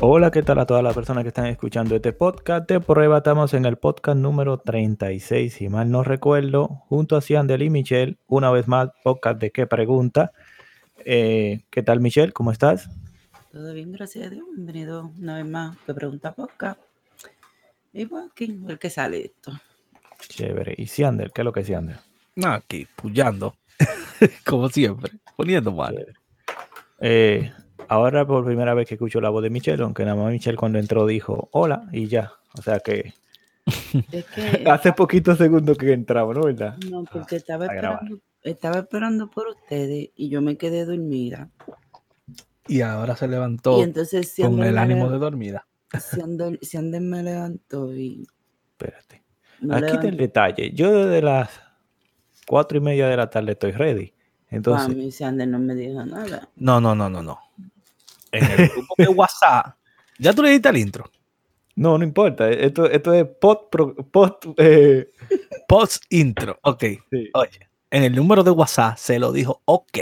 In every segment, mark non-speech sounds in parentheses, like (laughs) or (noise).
Hola, ¿qué tal a todas las personas que están escuchando este podcast de prueba? Estamos en el podcast número 36, si mal no recuerdo, junto a Ciandel y Michelle, una vez más, podcast de qué pregunta. Eh, ¿Qué tal, Michelle? ¿Cómo estás? Todo bien, gracias a Dios. Bienvenido una vez más que pregunta podcast. Y bueno, aquí, ver qué sale esto. Chévere. ¿Y Ciandel? ¿Qué es lo que es Ciandel? No, aquí, pullando. (laughs) Como siempre, poniendo mal. Eh, ahora por primera vez que escucho la voz de Michelle, aunque nada más Michelle cuando entró dijo hola y ya. O sea que (laughs) Es que, (laughs) hace poquitos segundos que entramos, ¿no? ¿Verdad? no, porque estaba a esperando, estaba esperando por ustedes y yo me quedé dormida. Y ahora se levantó Y entonces si con el me ánimo le- de dormida. si Ander me levantó y Espérate. me Aquí está el detalle. Yo desde las cuatro y media de la tarde estoy ready. a Entonces, mí si Ander no me dijo nada. No, no, no, no, no. En el grupo de WhatsApp. (laughs) ¿Ya tú le diste el intro? no, no importa. Esto, esto es post, pro- post eh, (laughs) Post intro. Ok. sí. Oye, en el número de WhatsApp se lo dijo ok.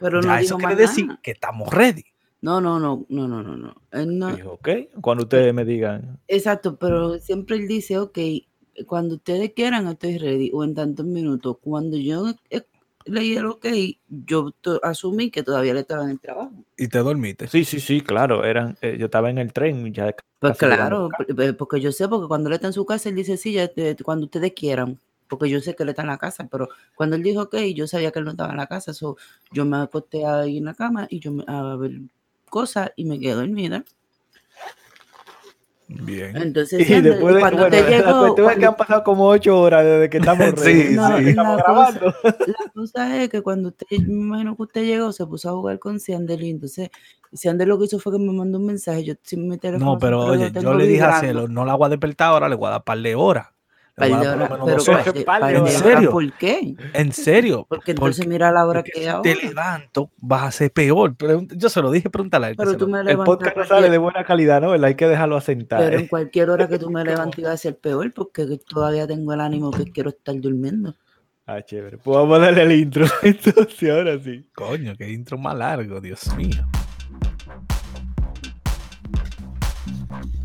Pero no ya dijo eso más quiere decir nada. que estamos ready. No, no, no, no, no, no, no. Él no- Dijo, ok. Cuando ustedes me digan, Exacto, pero siempre él dice, ok, cuando ustedes quieran estoy ready, o en tantos minutos. Cuando yo leí el ok, yo asumí que todavía le estaba en el trabajo. Y te dormiste. sí, sí, sí, claro. Eran, eh, yo estaba en el tren ya. Pues claro, a casa. p- p- porque yo sé, porque cuando él está en su casa, él dice, sí, ya, cuando ustedes quieran, porque yo sé que él está en la casa, pero cuando él dijo ok, yo sabía que él no estaba en la casa, so, yo me acosté ahí en la cama y yo me, a ver cosas y me quedé dormida. Bien. Entonces, Y después de, cuando bueno, te la llegó, cuestión es que cuando- han pasado como ocho horas desde que estamos (laughs) Sí. No, sí. la Estamos cosa- grabando. La cosa es que cuando usted, me imagino que usted llegó, se puso a jugar con Ciandel y entonces Ciandel lo que hizo fue que me mandó un mensaje. Yo sin mi teléfono No, pero oye, yo le dije a. Celo, no la voy a despertar ahora, le voy a dar par de horas. Menos pero ¿En serio? ¿Por qué? En serio. Porque entonces Porque- mira la hora Porque que si es te ahora. levanto, vas a ser peor. Yo se lo dije, pregúntale a él. Pero tú me El levantas podcast no sale de buena calidad, ¿no? ¿Verdad? Hay que dejarlo asentar. Pero ¿eh? en cualquier hora que tú me (laughs) levantes iba a ser peor porque todavía tengo el ánimo que quiero estar durmiendo. Ah, chévere. Pues vamos a darle el intro. (laughs) Entonces, ahora sí. Coño, qué intro más largo, Dios mío.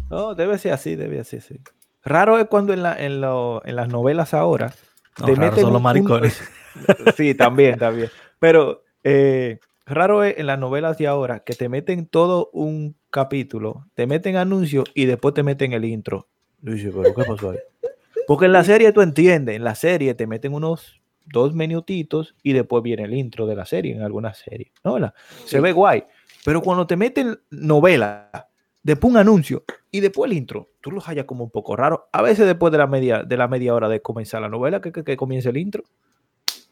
No, debe ser así, debe ser así. Raro es cuando en, la, en, lo- en las novelas ahora No, te meten son los maricones. un- (laughs) sí, también, (laughs) también. Pero eh, raro es en las novelas de ahora que te meten todo un capítulo, te meten anuncios y después te meten el intro. Dice, pero ¿qué pasó ahí? Porque en la serie tú entiendes, en la serie te meten unos dos minutitos y después viene el intro de la serie, en algunas series. ¿no? Se Sí. ve guay. Pero cuando te meten novela, después un anuncio y después el intro, tú lo hallas como un poco raro. A veces después de la media, de la media hora de comenzar la novela, que, que, que comience el intro.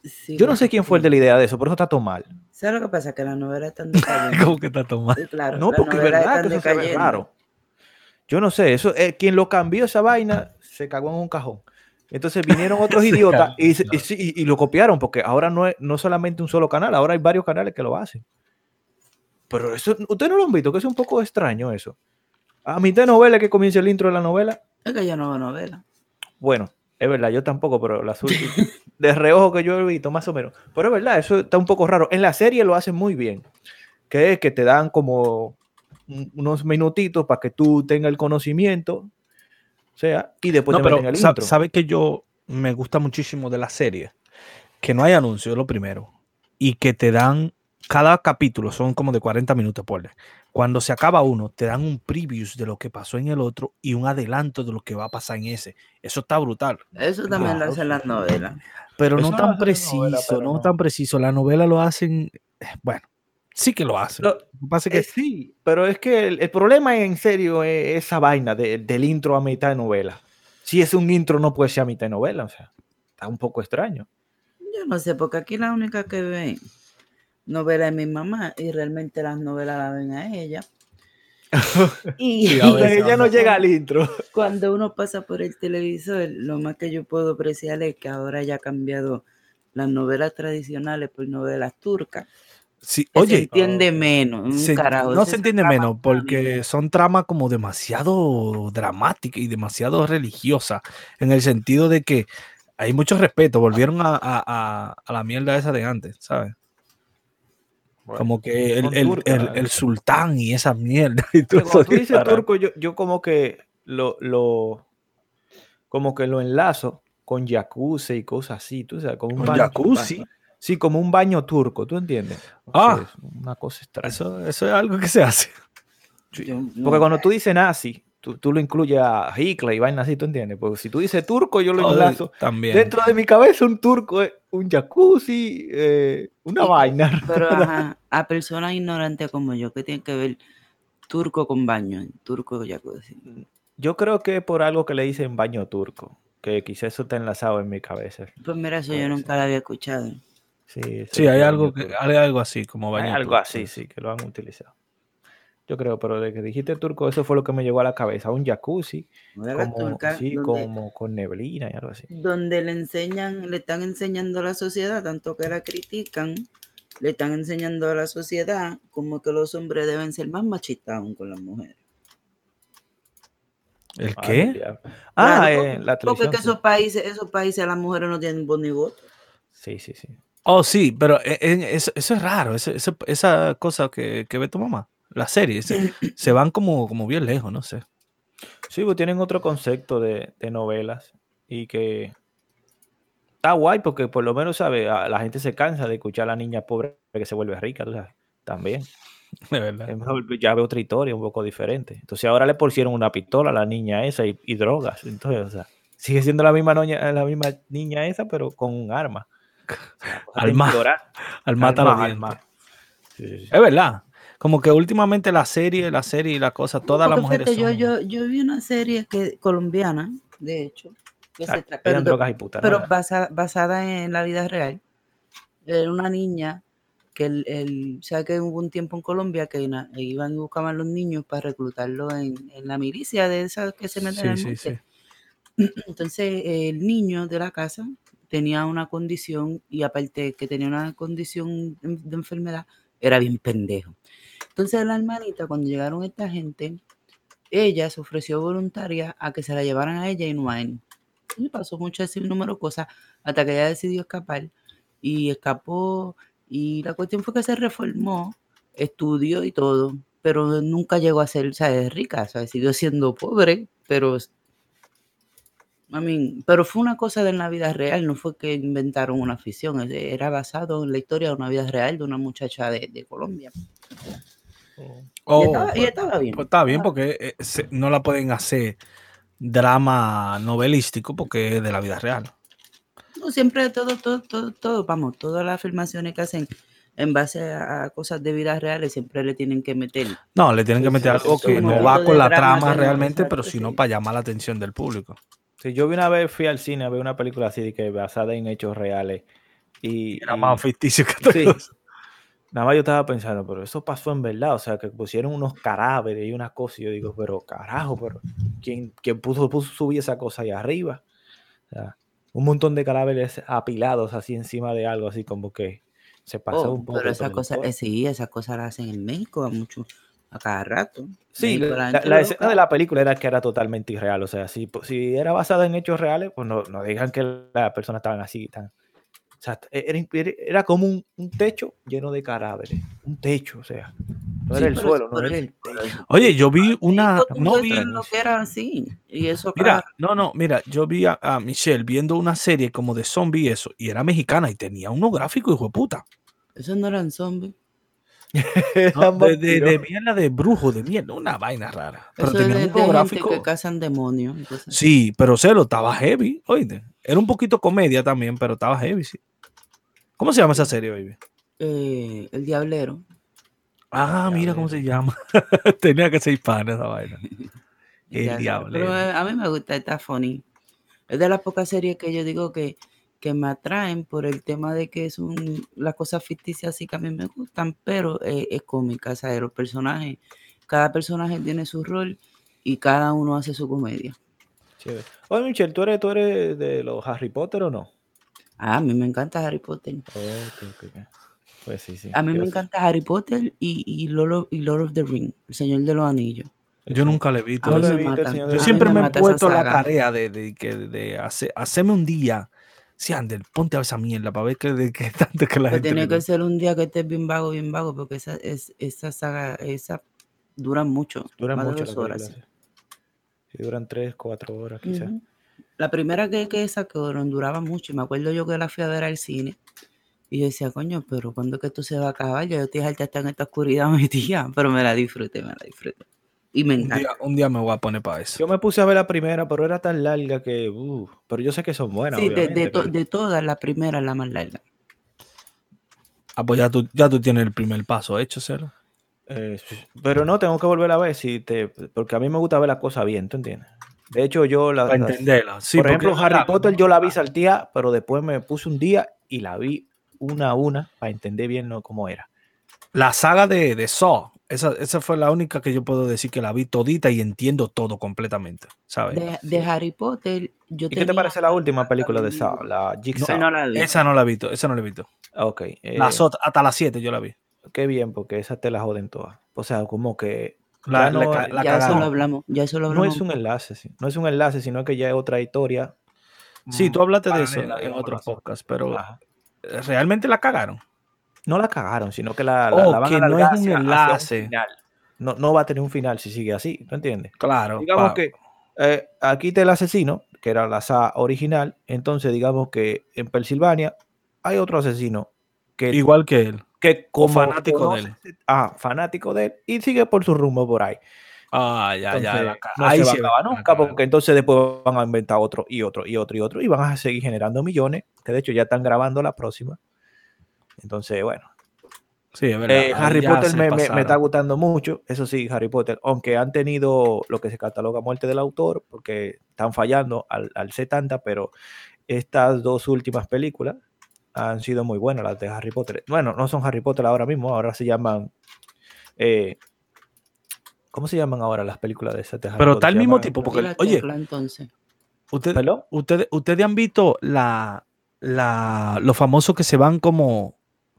Sí, Yo no sé quién fue el de la idea de eso, pero eso está todo mal. ¿Sabes lo que pasa? Que la novela está. (laughs) ¿Cómo que está? Sí, claro, No, porque es verdad que eso se ve raro. Yo no sé, eso, eh, quien lo cambió esa vaina se cagó en un cajón. Entonces vinieron otros (laughs) idiotas y, y y- y lo copiaron, porque ahora no es no solamente un solo canal, ahora hay varios canales que lo hacen. Pero eso, ustedes no lo han visto, que es un poco extraño eso. A mitad de novela que comienza el intro de la novela, Es que ya no veo novela. bueno, es verdad, yo tampoco, pero las (laughs) últimas, de reojo que yo he visto, más o menos. Pero es verdad, eso está un poco raro. En la serie lo hacen muy bien, que es que te dan como un- unos minutitos para que tú tengas el conocimiento, o sea, y después No, te pero meten el intro. sabe que yo me gusta muchísimo de la serie, que no hay anuncio, es lo primero, y que te dan, cada capítulo son como de 40 minutos, por Cuando se acaba uno, te dan un preview de lo que pasó en el otro y un adelanto de lo que va a pasar en ese. Eso está brutal. Eso también lo Claro, hacen las novelas. Pero Eso no lo tan preciso, novela, pero no, no. tan preciso. La novela lo hacen, eh, bueno, sí que lo hacen. Lo- Lo que pasa es que Eh, sí, pero es que el, el problema en serio es esa vaina de- del intro a mitad de novela. Si es un intro, no puede ser a mitad de novela, o sea, está un poco extraño. Yo no sé, porque aquí la única que ve novela es mi mamá y realmente las novelas la ven a ella. (laughs) Y, Sí, a (laughs) veces, Ella no llega al intro. cuando uno pasa por el televisor, lo más que yo puedo apreciar es que ahora ya ha cambiado las novelas tradicionales por novelas turcas. sí, que se oye, entiende menos. un se- carajo, no se entiende menos porque son tramas como demasiado dramáticas y demasiado religiosas en el sentido de que hay mucho respeto, volvieron a, a- a- a la mierda esa de antes, ¿sabes? Bueno, como que el, el- turcas, el- el sultán y esa mierda. Y todo cuando tú dices turco, yo, yo como que lo, lo como que lo enlazo con jacuzzi y cosas así, tú sabes, como un Con baño- jacuzzi. Sí, como un baño turco, ¿tú entiendes? No Ah. sé, es una cosa extraña. Eso, eso es algo que se hace. Yo- Porque cuando tú dices nazi, tú, tú lo incluyes a Hitler y vaina así, ¿tú entiendes? Porque si tú dices turco, yo lo enlazo. también. Dentro de mi cabeza un turco es un jacuzzi, eh, una Sí, vaina. Pero ajá, a personas ignorantes como yo, que tienen que ver turco con baño, turco con jacuzzi. Yo creo que por algo que le dicen baño turco, que quizás eso está enlazado en mi cabeza. Pues mira, eso yo nunca lo había escuchado. Sí, Sí, hay algo, que, hay algo así como Hay baño algo turco, así, sí, que lo han utilizado. Yo creo, pero de que dijiste turco, eso fue lo que me llegó a la cabeza. Un jacuzzi, como, turcas sí, donde, como con neblina y algo así. donde le enseñan, le están enseñando a la sociedad, tanto que la critican, le están enseñando a la sociedad como que los hombres deben ser más machistas aún con las mujeres. ¿El qué? Ah, Claro, eh, porque, la porque televisión. es que esos países, esos países las mujeres no tienen voz ni voto. Sí, sí, sí. Oh, sí, pero e- en- eso, eso es raro, eso- eso- esa cosa que, que ve tu mamá, la serie, se, (clears throat) se van como, como bien lejos, no sé. Sí, pues tienen otro concepto de, de novelas y que está guay porque por lo menos, ¿sabes? A- La gente se cansa de escuchar a la niña pobre que se vuelve rica, tú sabes. También. (laughs) De verdad. Es mejor, ya ve otra historia un poco diferente. Entonces ahora le pusieron una pistola a la niña esa y, y drogas. Entonces, o sea, sigue siendo la misma, noña- la misma niña esa, pero con un arma. (laughs) O sea. Al dientes. Sí, sí, sí. Es verdad. Como que últimamente la serie, la serie y la cosa, todas las mujeres yo, son- yo, yo vi una serie que, colombiana, de hecho, que se tra- eran pero, drogas y putas. pero basa- basada en la vida real. Era una niña que el, el- ¿sabe que hubo un tiempo en Colombia que iban y buscaban a los niños para reclutarlos en, en la milicia de esas que se meten en Sí, el sí, sí. (clears throat) Entonces, el niño de la casa tenía una condición y aparte que tenía una condición de de enfermedad, era bien pendejo. Entonces, la hermanita, cuando llegaron esta gente, ella se ofreció voluntaria a que se la llevaran a ella y no a él. Y pasó mucho ese número de cosas hasta que ella decidió escapar y escapó y la cuestión fue que se reformó, estudió y todo, pero nunca llegó a ser, ¿sabes? rica, ¿sabes? siguió siendo pobre, pero I mean, pero fue una cosa de la vida real, no fue que inventaron una ficción, era basado en la historia de una vida real de una muchacha de Colombia. Y, Oh, estaba, y pues, estaba bien. pues está bien porque eh, se- no la pueden hacer drama novelístico porque es de la vida real. No, siempre todo, todo, todo, todo, vamos, todas las afirmaciones que hacen en base a, cosas de vidas reales siempre le tienen que meter. No, le tienen que meter sí, algo sí, que no va con la trama realmente, pero sino sí. para llamar la atención del público. Sí, yo vi una vez, fui al cine a ver una película así de que basada en hechos reales. Y, Era y- más ficticio que sí. Nada más yo estaba pensando, pero eso pasó en verdad, o sea, que pusieron unos cadáveres y unas cosas, y yo digo, pero carajo, pero ¿quién, quién puso, puso subir esa cosa ahí arriba? O sea, un montón de cadáveres apilados así encima de algo, así como que se pasó Oh, un poco. pero cosas, productor. eh, sí, esas cosas las hacen en México a mucho, a cada rato. Sí, México, la, la loca. escena de la película era que era totalmente irreal. O sea, si, si era basada en hechos reales, pues no, no digan que las personas estaban así. Tan, o sea, e, era, era- como un, un techo lleno de cadáveres. Un techo, o sea. No Sí, era el pero- suelo, no era el Oye, yo vi una. México, tú No vi. lo que era así. Y eso Mira, no, no, mira, yo vi a, a Michelle viendo una serie como de zombie y eso, y era mexicana y tenía unos gráficos, hijo de puta. esos no eran zombies. (laughs) No, de, de, mierda de brujo, de mierda, una vaina rara. Pero Eso es tenía de, gente gráficos. que cazan demonios. entonces- Sí, pero celo, estaba heavy, oíste. Era un poquito comedia también, pero estaba heavy, sí. ¿Cómo se llama esa serie, baby? Eh, el diablero. Ah, mira cómo se llama. (laughs) Tenía que ser hispana esa vaina. (laughs) El sé, diablero. Pero eh, a mí me gusta, está funny. Es de las pocas series que yo digo que, que me atraen por el tema de que son las cosas ficticias así que a mí me gustan, pero eh, es cómica, ¿sabes? Los personajes, cada personaje tiene su rol y cada uno hace su comedia. Chévere. Oye, Michelle, ¿tú eres, ¿tú eres de los Harry Potter o no? Ah, a mí me encanta Harry Potter. Pues sí, sí. A mí me quiero encanta Harry Potter y, y, Lord, y Lord of the Ring, El Señor de los Anillos. Yo nunca le he visto. Yo de siempre me me he puesto la tarea de, de, que- de hacer, hacerme un día Sí, Ander, ponte a esa mierda para ver qué, de qué (laughs) tanto que la Pues gente. tiene que ser un día que estés bien vago, bien vago, porque esa, es, esa saga, esa dura mucho. Dura más de mucho horas. sí. Sí, duran tres, cuatro horas quizás. La primera que, que sacaron duraba mucho. y Me acuerdo yo que la fui a ver al cine. Y yo decía, coño, pero ¿cuándo es que esto se va a acabar? Yo estoy harta estar en esta oscuridad (laughs) metida. Pero me la disfruté, me la disfruté. Y me Un encanta. día, un día me voy a poner para eso. Yo me puse a ver la primera, pero era tan larga que. uh, pero yo sé que son buenas. Sí, de, de, obviamente, to- pero- de todas, la primera es la más larga. Ah, pues ya tú, ya tú tienes el primer paso hecho, Cero. eh, pero no, tengo que volver a ver si te. Porque a mí me gusta ver las cosas bien, ¿tú entiendes? De hecho, yo la. Para entenderla. Sí, por ejemplo, Harry Potter yo la vi saltía, pero después me puse un día y la vi una a una para entender bien ¿no? cómo era. La saga de, de Saw, esa, esa fue la única que yo puedo decir que la vi todita y entiendo todo completamente, ¿sabes? De, de Harry Potter, yo ¿Y qué te parece la última película de Saw? La Jigsaw. No, la vi. Esa no la he visto, esa no la he visto. Ok. eh, Las otras, hasta las 7 yo la vi. qué bien, porque esas te las joden todas. O sea, como que. La- ya no, la la ya eso lo hablamos. Ya eso lo no hablamos. es un enlace, sí, no es un enlace, sino que ya es otra historia. Sí, tú hablaste de eso en digamos, otro las otras. podcast, pero Ajá. realmente la cagaron. No la cagaron, sino que la, la, Oh, la van que a no es un enlace. final. No, no va a tener un final si sigue así, ¿tú entiendes? Claro. Digamos pa- que eh, aquí está el asesino, que era la SA original, entonces digamos que en Pensilvania hay otro asesino que, Igual que él. que como fanático de conoce- Ah, fanático de él y sigue por su rumbo por ahí. Ah, ya, ya. Entonces, no ahí se va a nunca, porque entonces después van a inventar otro y otro y otro y otro y van a seguir generando millones, que de hecho ya están grabando la próxima. Entonces, bueno, Sí, es verdad. eh, Harry Potter me, me- está gustando mucho, eso sí, Harry Potter, aunque han tenido lo que se cataloga muerte del autor, porque están fallando al, al ser tanta, pero estas dos últimas películas han sido muy buenas, las de Harry Potter. Bueno, no son Harry Potter ahora mismo, ahora se llaman... eh, ¿Cómo se llaman ahora las películas de esas de Harry Pero está Se mismo llaman- tipo, porque, la oye, tecla, entonces. usted- ustedes han visto la, la, los famosos que se van como,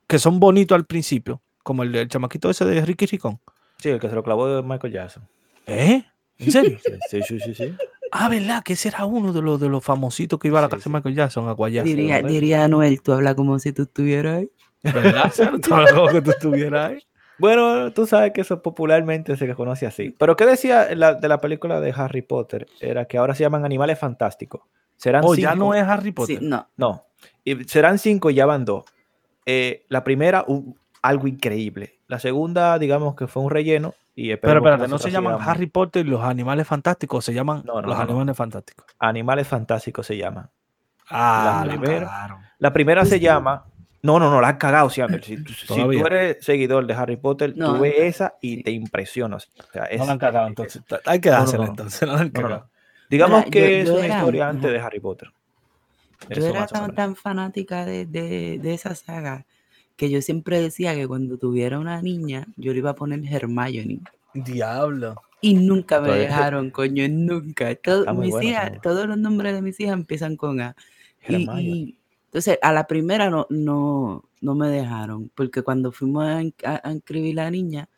que son bonitos al principio, como el, el chamaquito ese de Ricky Ricón. Sí, el que se lo clavó de Michael Jackson. ¿Eh? ¿En serio? (laughs) Sí, sí, sí, sí. ah, ¿verdad? Que ese era uno de los, de los famositos que iba a la Sí, casa sí. de Michael Jackson a guayar. Diría, diría Noel, tú hablas como si tú estuvieras ahí. ¿Verdad? Todo lo que tú estuvieras ahí. Bueno, tú sabes que eso popularmente se conoce así. Pero ¿qué decía la- de la película de Harry Potter? Era que ahora se llaman animales fantásticos. Serán O cinco. ya no es Harry Sí, Potter. no. No. Y serán cinco y ya van dos. Eh, la primera, un- algo increíble. La segunda, digamos que fue un relleno. Y Pero espérate, ¿no se llaman Harry Potter y los animales fantásticos? Se llaman No, no, los no, no. animales fantásticos. Animales fantásticos se llaman. Ah, La la primera. La primera se llama. No, no, no, la has cagado, Siander. Si, tú- si tú eres seguidor de Harry Potter, No, tú ves no. esa y te impresionas. O sea, es- No la han cagado entonces. Hay que No, no, dársela no. entonces. No la han. Digamos Mira, que yo- es yo una era- historia antes de Harry Potter. Yo era tan, tan fanática de, de, de esa saga que yo siempre decía que cuando tuviera una niña, yo le iba a poner Hermione. Diablo. Y nunca me Todavía- dejaron, coño, nunca. Todo- mis bueno, hijas, todos los nombres de mis hijas empiezan con A. Y, entonces, a la primera no, no, no me dejaron, porque cuando fuimos a, a- a inscribir la niña,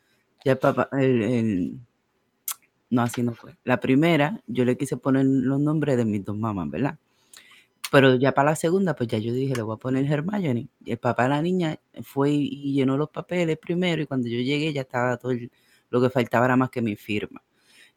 ya el papá, el, el- no, así no fue. La primera, yo le quise poner los nombres de mis dos mamás, ¿verdad? Pero ya para la segunda, pues ya yo dije, le voy a poner Hermione. Y el papá de la niña fue y, llenó los papeles primero, y cuando yo llegué ya estaba todo el- lo que faltaba era más que mi firma.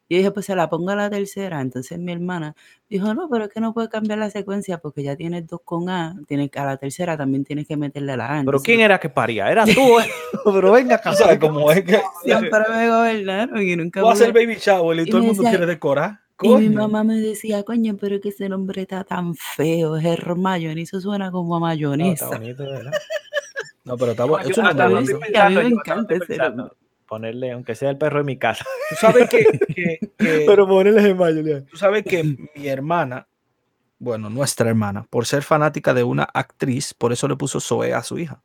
Y dije, pues se la pongo a la tercera. Entonces mi hermana dijo, no, pero es que no puede cambiar la secuencia porque ya tienes dos con A. Tienes, que- a la tercera también tienes que meterle la A. Pero ¿quién era que paría? Era tú, eh. (laughs) (laughs) Pero venga acá. ¿Sabes cómo es que Siempre me gobernaron y nunca haces el pude- baby shower y, Y todo el mundo decía- quiere decorar? Y mi mamá me decía, coño, pero que ese nombre está tan feo, es Hermione, eso suena como a No, está mayonesa. bonito, ¿verdad? No, pero está bueno. Yo Es un hasta nombre lo Sí, bonito. estoy a mí me encanta ese nombre. Ponerle, aunque sea el perro de mi casa. Tú sabes que, que- (laughs) que- Pero ponerle Hermione. tú sabes que mi hermana, bueno, nuestra hermana, por ser fanática de una actriz, por eso le puso Zoe a su hija.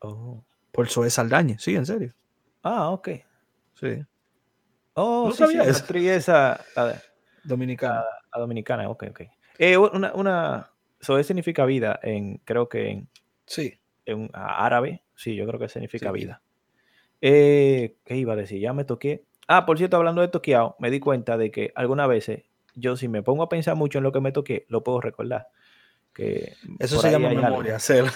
Oh. Por Zoe Saldaña. Sí, en serio. Ah, ok. Sí. Oh, No sí, sabía sí, la eso. actriz esa, la, Dominicana. la dominicana, ok, ok. Eh, una, una, significa vida en, creo que en, Sí. en árabe, sí, yo creo que significa Sí. vida. Eh, ¿Qué iba a decir? Ya me toqué. Ah, por cierto, hablando de toqueado, me di cuenta de que algunas veces yo si me pongo a pensar mucho en lo que me toqué, lo puedo recordar. Que Eso se llama memoria, Cel.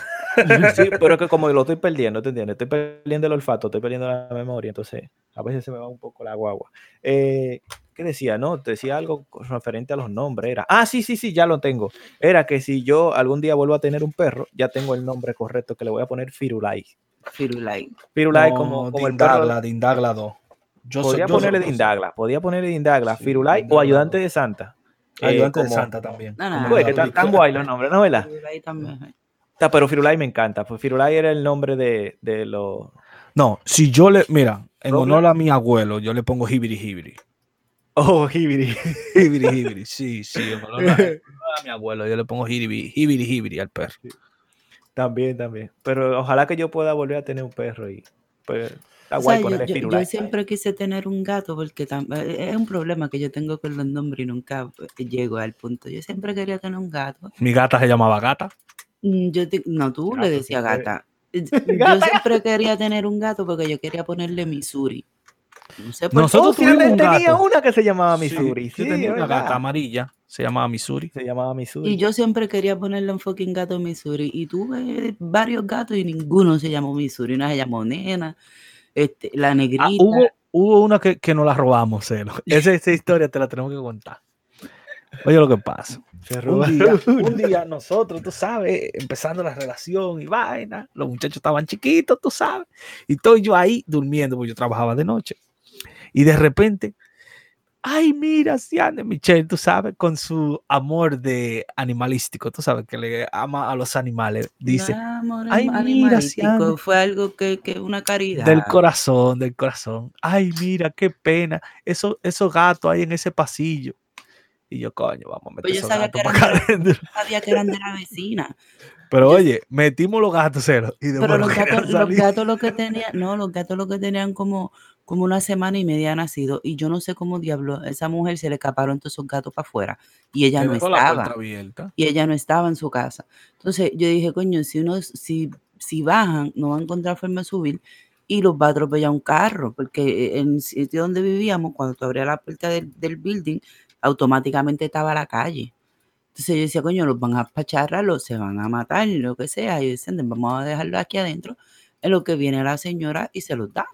Sí, (laughs) pero es que como lo estoy perdiendo, ¿te entiendes? Estoy perdiendo el olfato, estoy perdiendo la memoria, entonces a veces se me va un poco la guagua. Eh, ¿Qué decía? No, te decía algo referente a los nombres. Era, ah, sí, sí, sí, ya lo tengo. Era que si yo algún día vuelvo a tener un perro, ya tengo el nombre correcto que le voy a poner Firulai. Firulai. Firulai como, como el perro. Dindagla, Dindagla 2. Yo soy- Podría yo soy- ponerle Dindagla, podía ponerle Dindagla, Sí, Firulai o Dindagla. ayudante de Santa. Eh, Ayudante de como- Santa también. No, no, como no. Pues, la que están película. tan guay los nombres, ¿no? ¿Verdad? Firulai también. Ta, Pero Firulai me encanta, pues Firulai era el nombre de, de los... No, si yo le, mira, en honor a mi abuelo, yo le pongo Hibiri Hibiri. Oh, Hibiri. Hibiri Hibiri, sí, sí, en honor a, en honor a mi abuelo, yo le pongo Hibiri Hibiri Hibiri al perro. También, también. Pero ojalá que yo pueda volver a tener un perro y pues está O guay sea, yo, yo- yo siempre quise tener un gato porque tam- eh, es un problema que yo tengo con los nombres y nunca eh, llego al punto. Yo siempre quería tener un gato. Mi gata se llamaba Gata. Mm, Yo te- no, tú le decías gata. (laughs) Eh, Yo siempre quería tener un gato porque yo quería ponerle Missouri. No sé por Nosotros sí, tuvimos tenía una que se llamaba Sí, Missouri. yo Sí, tenía una ¿verdad? gata amarilla, se llamaba Missouri. Se llamaba Missouri. Y yo siempre quería ponerle un fucking gato Missouri. Y tuve varios gatos y ninguno se llamó Missouri. Una se llamó Nena, este, la negrita. Ah, hubo, hubo una que, que nos la robamos, Celo. (laughs) Esa, esa historia te la tenemos que contar. Oye, lo que pasa. Un día, (laughs) un día nosotros, tú sabes, empezando la relación y vaina, los muchachos estaban chiquitos, tú sabes, y estoy yo ahí durmiendo, porque yo trabajaba de noche. Y de repente, ay, mira, Siane Michelle, tú sabes, con su amor de animalístico, tú sabes, que le ama a los animales, dice, amor "Ay, mira, Siana". Fue algo que, que una caridad. del corazón, del corazón, ay, mira, qué pena, eso, esos gatos ahí en ese pasillo. Y yo, coño, vamos a meter Pues yo sabía que eran acá sabía que eran de la vecina. (laughs) Pero Yo- oye, metimos los gatos cero. Y Pero los (laughs) gatos, los gatos lo que tenían, no, los gatos lo que tenían como, como una semana y media nacido. Y yo no sé cómo diablo, a esa mujer se le escaparon todos esos gatos para afuera. Y ella no estaba. Y ella no estaba en su casa. Entonces yo dije, coño, si uno, si, si bajan, no va a encontrar forma de subir y los va a atropellar un carro. Porque en el sitio donde vivíamos, cuando tú abrías la puerta del, del building, automáticamente estaba la calle. Entonces yo decía, coño, los van a pacharrar, los se van a matar, lo que sea. Y dicen, vamos a dejarlo aquí adentro, en lo que viene la señora y se los da.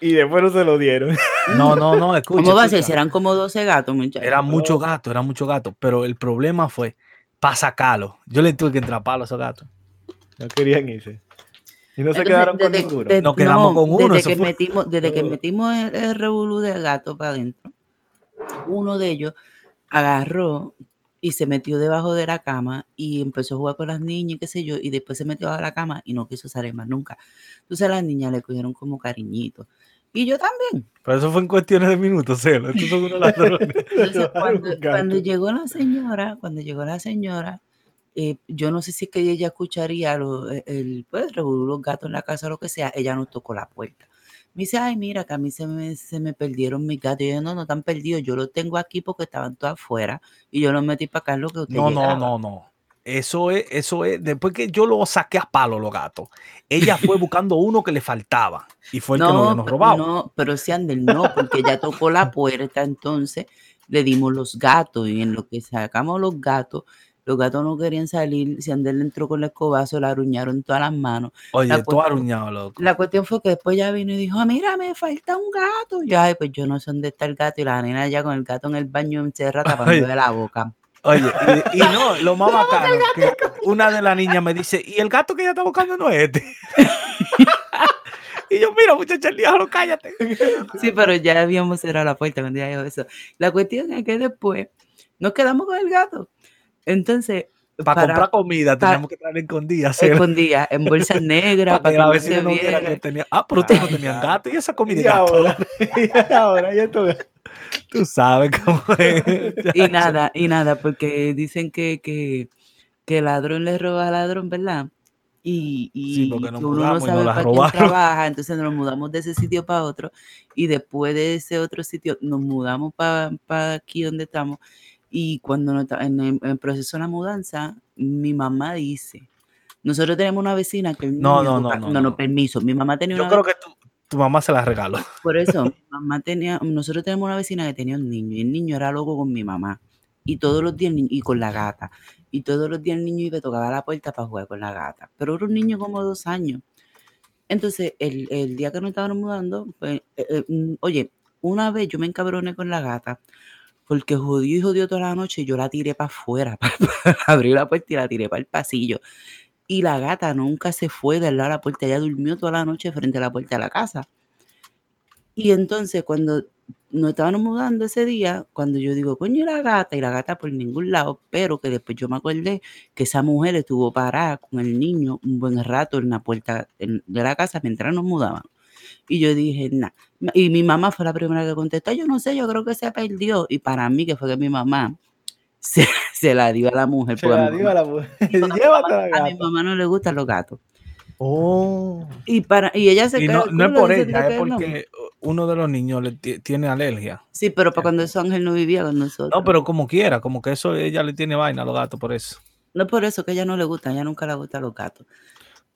Y después no se lo dieron. (laughs) No, no, no, escucha. ¿Cómo va a ser? Serán como 12 gatos, muchachos. Eran muchos gatos, eran muchos gatos. Pero el problema fue para sacarlos. Yo le tuve que entraparlos a esos gatos. No querían irse. Y no se Entonces, quedaron con ninguno. de- Nos quedamos con uno, Desde que fue- metimos, desde que metimos el, el revolú de gato para adentro, uno de ellos agarró y se metió debajo de la cama y empezó a jugar con las niñas, y qué sé yo, y después se metió a la cama y no quiso salir más nunca. Entonces a las niñas le cogieron como cariñito. Y yo también. Pero eso fue en cuestiones de minutos, Celo. Estos son unos (laughs) ladrones. (laughs) Entonces, cuando, cuando llegó la señora, cuando llegó la señora, eh, yo no sé si es que ella escucharía lo- el, el, pues, los gatos en la casa o lo que sea, ella nos tocó la puerta. Me dice, ay, mira, que a mí se me, se me perdieron mis gatos. Y yo, no, no están perdidos, yo los tengo aquí porque estaban todos afuera y yo los metí para acá en lo que usted No, no, llegaba". no, no. Eso es, eso es. Después que yo lo saqué a palo los gatos, ella fue (laughs) buscando uno que le faltaba y fue el que nos robado. no, pero si Ander no, porque ya tocó la puerta, entonces le dimos los gatos y en lo que sacamos los gatos, los gatos no querían salir, si Ander le entró con el escobazo, le aruñaron todas las manos. Oye, la tú cuestión- aruñado, loco. La cuestión fue que después ya vino y dijo, "Ah, mira, me falta un gato. Y yo, ay, pues yo no sé dónde está el gato. Y la nena ya con el gato en el baño encerrada tapándole la boca. Oye, y, y no, lo más (laughs) bacano, que una de las niñas me dice, ¿y el gato que ella está buscando no es este? (laughs) y yo, mira, muchacha, el diablo, cállate. Sí, pero ya habíamos cerrado la puerta cuando ella dijo eso. La cuestión es que después nos quedamos con el gato. Entonces, Para comprar comida pa- teníamos que traer escondida, (laughs) escondida en bolsas negras para que para la que no se vecina no viera que tenía. Ah, pero ustedes no tenían gato y esa comida Y gato. ahora, y ahora, ya todo. Tú sabes cómo (laughs) es. Y nada, y nada, porque dicen que, que, que el ladrón le roba al ladrón, ¿verdad? Y, y Sí, porque nos que uno no y nos sabe para quién (laughs) trabaja, entonces nos mudamos de ese sitio para otro, y después de ese otro sitio nos mudamos para aquí donde estamos, y cuando no está- en, el, en el proceso de la mudanza, mi mamá dice, nosotros tenemos una vecina que No, no, no, no, no, no, no. permiso, mi mamá tenía Yo una creo que tu, tu mamá se la regaló. por eso, mi (laughs) mamá tenía, nosotros tenemos una vecina que tenía un niño y el niño era loco con mi mamá. Y todos los días, y con la gata. Y todos los días el niño iba y tocaba la puerta para jugar con la gata. Pero era un niño como dos años. Entonces, el, el día que nos estábamos mudando, pues, eh, eh, mm, oye, una vez yo me encabroné con la gata porque jodió y jodió toda la noche y yo la tiré para afuera, (laughs) para, abrir la puerta y la tiré para el pasillo. Y la gata nunca se fue del lado de la puerta, ella durmió toda la noche frente a la puerta de la casa. Y entonces cuando nos estábamos mudando ese día, cuando yo digo, coño, la gata, y la gata por ningún lado, pero que después yo me acordé que esa mujer estuvo parada con el niño un buen rato en la puerta de la casa mientras nos mudaban. Y yo dije, nah. Y mi mamá fue la primera que contestó, yo no sé, yo creo que se perdió. Y para mí, que fue que mi mamá se, (laughs) se la dio a la mujer. Se la dio a la mujer. porque (laughs) a mi Llévate mamá- la a mi gata. mamá no le gustan los gatos. Oh. Y, para, y ella se Y queda no, no es por ella, es porque uno de los niños le ti- tiene alergia. Sí, pero para cuando ese ángel no vivía con nosotros. No, pero como quiera, como que eso ella le tiene vaina a los gatos por eso. No es por eso que a ella no le gusta, a ella nunca le gustan los gatos.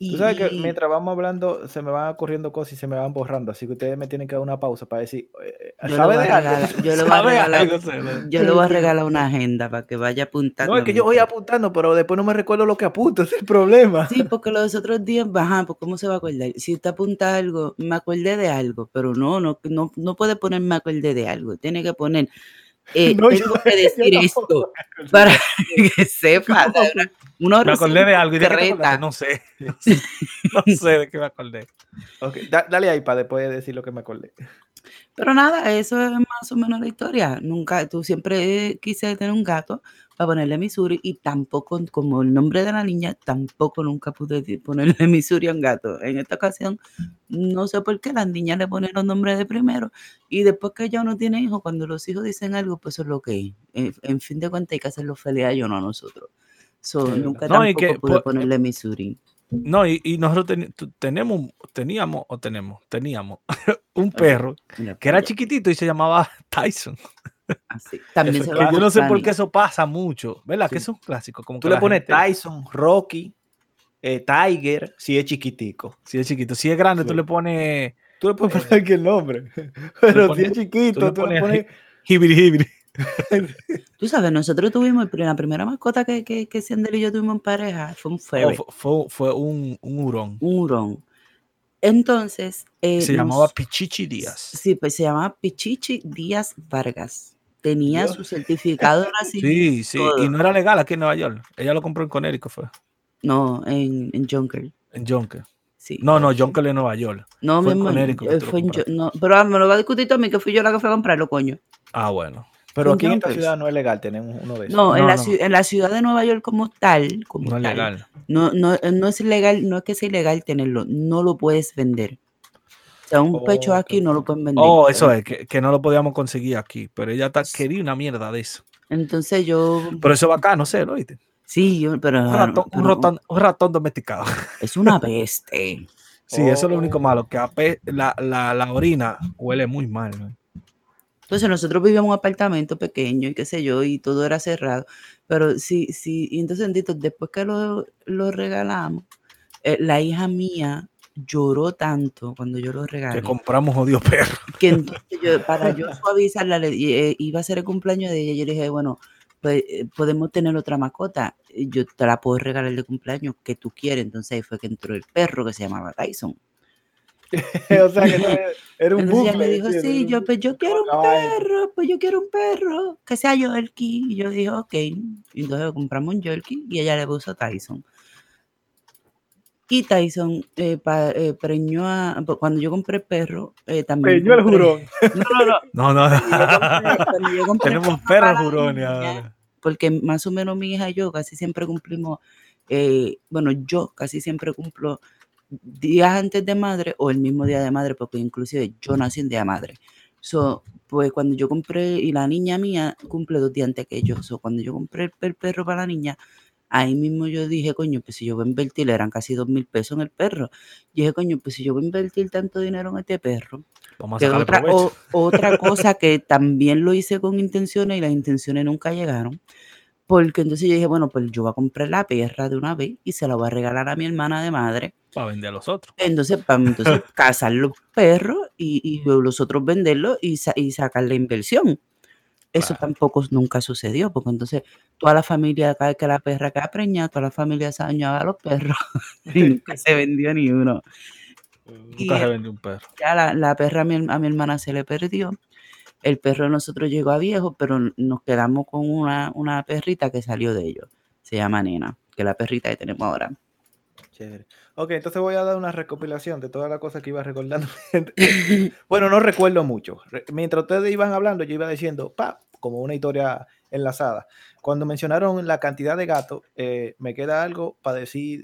Y, Tú sabes que mientras vamos hablando se me van ocurriendo cosas y se me van borrando, así que ustedes me tienen que dar una pausa para decir, eh, Yo le ¿sabe voy de a algo? regalar- yo le (laughs) voy a ¿Sabe regalar- voy a una agenda para que vaya apuntando. No, es que yo voy apuntando, pero después no me recuerdo lo que apunto, (laughs) ese es el problema. Sí, porque los otros días, ajá, pues ¿cómo se va a acordar? Si usted apunta algo, me acordé de algo, pero no, no, no, no puede poner me acordé de algo, tiene que poner, eh, (laughs) No, yo- tengo que yo decir tampoco esto (laughs) para que (laughs) sepa. de una- una Me acordé de algo y de no sé. No sé, no sé de qué me acordé. Ok, da- dale ahí para después decir lo que me acordé. Pero nada, eso es más o menos la historia. Nunca, tú siempre quise tener un gato para ponerle Missouri y tampoco, como el nombre de la niña, tampoco nunca pude ponerle (laughs) Missouri a un gato. En esta ocasión, no sé por qué las niñas le ponen los nombres de primero y después que ya uno tiene hijos, cuando los hijos dicen algo, pues eso es lo que es. En, fin de cuentas hay que hacerlo feliz a ellos, no a nosotros. So, nunca No, tampoco que, pude pues, ponerle Missouri. No, y, y nosotros tu- tenemos, teníamos, o tenemos, teníamos (laughs) un perro que era chiquitito y se llamaba (laughs) Tyson. Así. (laughs) También Eso se yo no sé por qué eso pasa mucho, ¿verdad? Que es un clásico. Como Tú que le pones gente- Tyson, Rocky, eh, Tiger, si es chiquitico. Si es chiquito. Si es grande, tú le pones Tú le puedes poner cualquier (laughs) nombre, (laughs) pero pones- si es chiquito, tú le tú le pones hibiri hibiri. Tú sabes, nosotros tuvimos la primera mascota que, que, que Sandel y yo tuvimos en pareja, fue un Oh, ferret, fu- fue, fue un, un hurón. un hurón. Entonces, eh, Se nos- llamaba Pichichi Díaz. Sí, pues se llamaba Pichichi Díaz Vargas. Tenía Dios. su certificado de nacimiento. Sí, sí. todo. Y no era legal aquí en Nueva York. Ella lo compró en Connecticut, fue. No, en, en Junker. En Jonker. Sí. No, no, Jonker en Nueva York. no, fue en mi amor, Connecticut eh, fue en no, pero ah, me lo va a discutir tú a mí que fui yo la que fue a comprarlo, coño. Ah, bueno. Pero en aquí en esta ciudad no es legal tener un- uno de esos. No, en, No, la, no. en la ciudad de Nueva York como tal, como No es tal, legal. No, no, no es ilegal, no es que sea ilegal tenerlo, no lo puedes vender. Sea, un pecho Ok. aquí no lo pueden vender. Oh, eso es, que, que no lo podíamos conseguir aquí. Pero ella ta- quería una mierda de eso. Entonces yo, Pero eso va acá, no sé, ¿lo viste? sí, yo, pero, Un ratón, un pero ratón, un ratón domesticado. es una peste. (laughs) Sí, eso es lo único Oh. malo, que la, la, la orina huele muy mal. ¿no? Entonces nosotros vivíamos en un apartamento pequeño y qué sé yo, y todo era cerrado. Pero sí, sí, y entonces Endito, después que lo, lo regalamos, eh, la hija mía lloró tanto cuando yo lo regalé. Que compramos odio perro. (laughs) que entonces yo, para yo suavizarla, le- eh, iba a ser el cumpleaños de ella, yo le dije, bueno, pues eh, podemos tener otra mascota, eh, yo te la puedo regalar de cumpleaños que tú quieres, entonces ahí fue que entró el perro que se llamaba Tyson. (laughs) o sea que no era- era un Entonces ella me dijo, sí, yo pues yo quiero un perro, pues yo quiero un perro, que sea Yorkie, y yo dije, ok, y entonces compramos un Yorkie y ella le puso Tyson. Y Tyson eh, pa- eh, preñó a, cuando yo compré perro, eh, también Peñó el jurón. (laughs) No, no, no, (laughs) No, no. yo compré- yo Tenemos perros jurones ahora. porque más o menos mi hija y yo casi siempre cumplimos, eh, bueno, yo casi siempre cumplo días antes de madre o el mismo día de madre, porque inclusive yo nací en día de madre. So, pues cuando yo compré, y la niña mía cumple dos días antes que yo, so, cuando yo compré el, el perro para la niña, ahí mismo yo dije, coño, pues si yo voy a invertir, eran casi dos mil pesos en el perro. Yo dije, coño, pues si yo voy a invertir tanto dinero en este perro, Vamos a otra, o- otra (laughs) cosa que también lo hice con intenciones y las intenciones nunca llegaron. Porque entonces yo dije, bueno, pues yo voy a comprar la perra de una vez y se la voy a regalar a mi hermana de madre. Para vender a los otros. Entonces, para entonces (laughs) cazar los perros y, y los otros venderlos y, sa- y sacar la inversión. Eso Claro. tampoco nunca sucedió, porque entonces toda la familia, cada vez que la perra queda preñada, toda la familia se dañaba a los perros (laughs) y nunca se vendió ni uno. Y Nunca se el- vendió un perro. ya la, la perra a mi, a mi hermana se le perdió. El perro de nosotros llegó a viejo, pero n- nos quedamos con una, una perrita que salió de ellos. Se llama Nena, que es la perrita que tenemos ahora. Chévere. Ok, entonces voy a dar una recopilación de todas las cosas que iba recordando. (laughs) bueno, no recuerdo mucho. Re- Mientras ustedes iban hablando, yo iba diciendo, pa, como una historia enlazada. Cuando mencionaron la cantidad de gatos, eh, me queda algo para decir,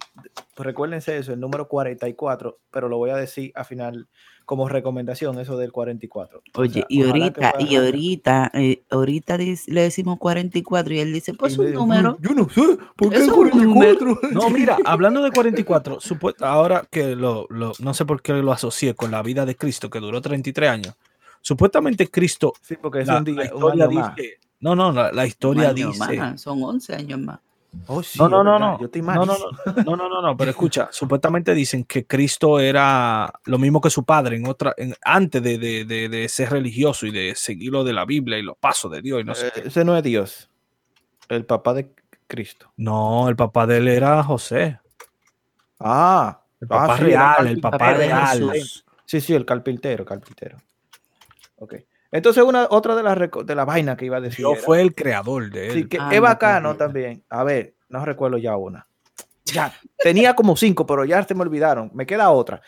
pues recuérdense eso, el número 44, pero lo voy a decir al final como recomendación, eso del 44. O Oye, sea, y ahorita, y ahorita, eh, ahorita le decimos 44 y él dice, pues un me- número. Yo no sé, ¿por qué Es un 44? (laughs) No, mira, hablando de 44, supu- ahora que lo, lo- no sé por qué lo asocié con la vida de Cristo, que duró 33 años. Supuestamente Cristo, Sí, porque es la, un día, la un más. no, no, la, la un historia año dice, más, son 11 años más. Oh, sí, no, no, no, no, Yo estoy no, no, no, (laughs) no, no, no, no, pero escucha, (laughs) supuestamente dicen que Cristo era lo mismo que su padre en otra, en- antes de, de- de- de ser religioso y de seguir lo de la Biblia y los pasos de Dios y no sé Eh, qué. ese no es Dios, el papá de Cristo. No, el papá de él era José, Ah, el ah, papá sí, real, el carpintero, papá real. Sí, sí, el carpintero, carpintero. Ok. Entonces, una, otra de las de la vaina que iba a decir. Era- fue el creador de él. Sí, que Ah, es no, bacano también. también. A ver, no recuerdo ya una. Ya, tenía como cinco, pero ya se me olvidaron. Me queda otra.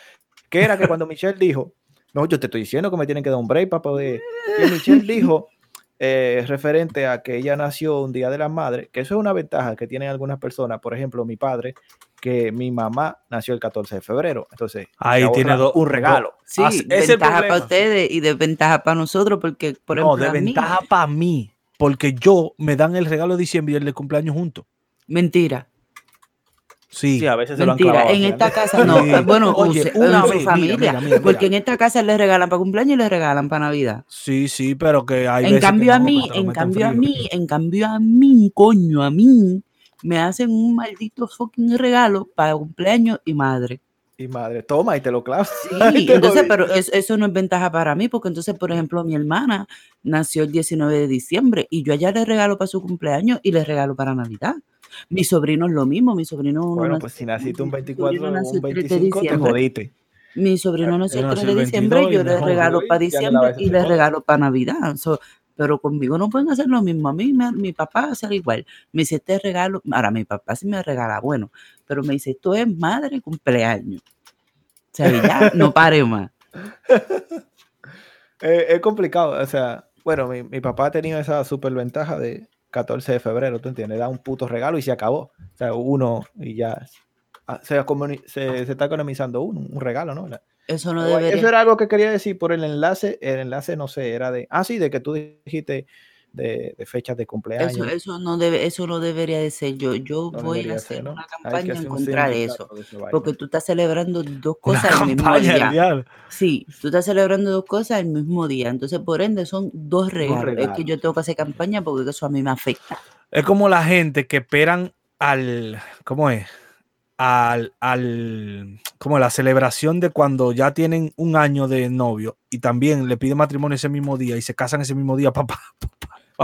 Que era que cuando Michelle dijo, no, yo te estoy diciendo que me tienen que dar un break para poder. Y Michelle dijo, eh, referente a que ella nació un día de la madre, que eso es una ventaja que tienen algunas personas. Por ejemplo, mi padre, que mi mamá nació el 14 de febrero. Entonces, Ahí tiene dos- un regalo. Sí, Ah, es el ventaja para problema. ustedes y desventaja para nosotros, porque, por no, ejemplo, de a mí- ventaja para mí, porque yo me dan el regalo de diciembre y el de cumpleaños juntos. mentira, Sí, Sí, a veces se lo han clavado En esta casa no, (laughs) Sí. bueno, Oye, una en su vez, familia, mira, mira, porque en esta casa les regalan para cumpleaños y les regalan para Navidad. sí, sí, pero que hay En veces que cambio a no, mí, en cambio a mí, en cambio a mí, coño, a mí, me hacen un maldito fucking regalo para cumpleaños y madre. Y madre, toma y te lo clavas. Sí, (laughs) entonces, pero es- eso no es ventaja para mí, porque entonces, por ejemplo, mi hermana nació el 19 de diciembre y yo allá le regalo para su cumpleaños y le regalo para Navidad. Mi sobrino es lo mismo, mi sobrino Bueno, nació- pues si naciste un mi 24 sobrino o un el 3 de 25, te diciembre. jodiste. Mi sobrino Él nació el nació 3 el de diciembre 22 y yo le regalo para diciembre y le regalo para Navidad. So, pero conmigo no pueden hacer lo mismo. A mí, me- mi papá hace igual. Me dice, este regalo, ahora mi papá sí me regala, bueno, pero me dice, esto es madre cumpleaños. O sea, ya, no pare más. (laughs) Es complicado, o sea, bueno, mi, mi papá ha tenido esa super ventaja de 14 de febrero, ¿tú entiendes? Da un puto regalo y se acabó. O sea, uno y ya. ah, Se, está economizando uno, un regalo, ¿no? Eso no Guay, Eso debería. era algo que quería decir por el enlace. El enlace, no sé, era de. Ah, sí, de que tú dijiste de, de fechas de cumpleaños. Eso, eso no debe, eso no debería de ser yo. Yo no voy a debería hacer ser, ¿no? una campaña en contra de eso. Porque tú estás celebrando dos cosas el mismo día. Sí, tú estás celebrando dos cosas el mismo día. Entonces, por ende, son dos regalos. Es que yo tengo que hacer campaña porque eso a mí me afecta. Es como la gente que esperan al. ¿Cómo es? Al, al. Como la celebración de cuando ya tienen un año de novio y también le piden matrimonio ese mismo día y se casan ese mismo día (laughs) para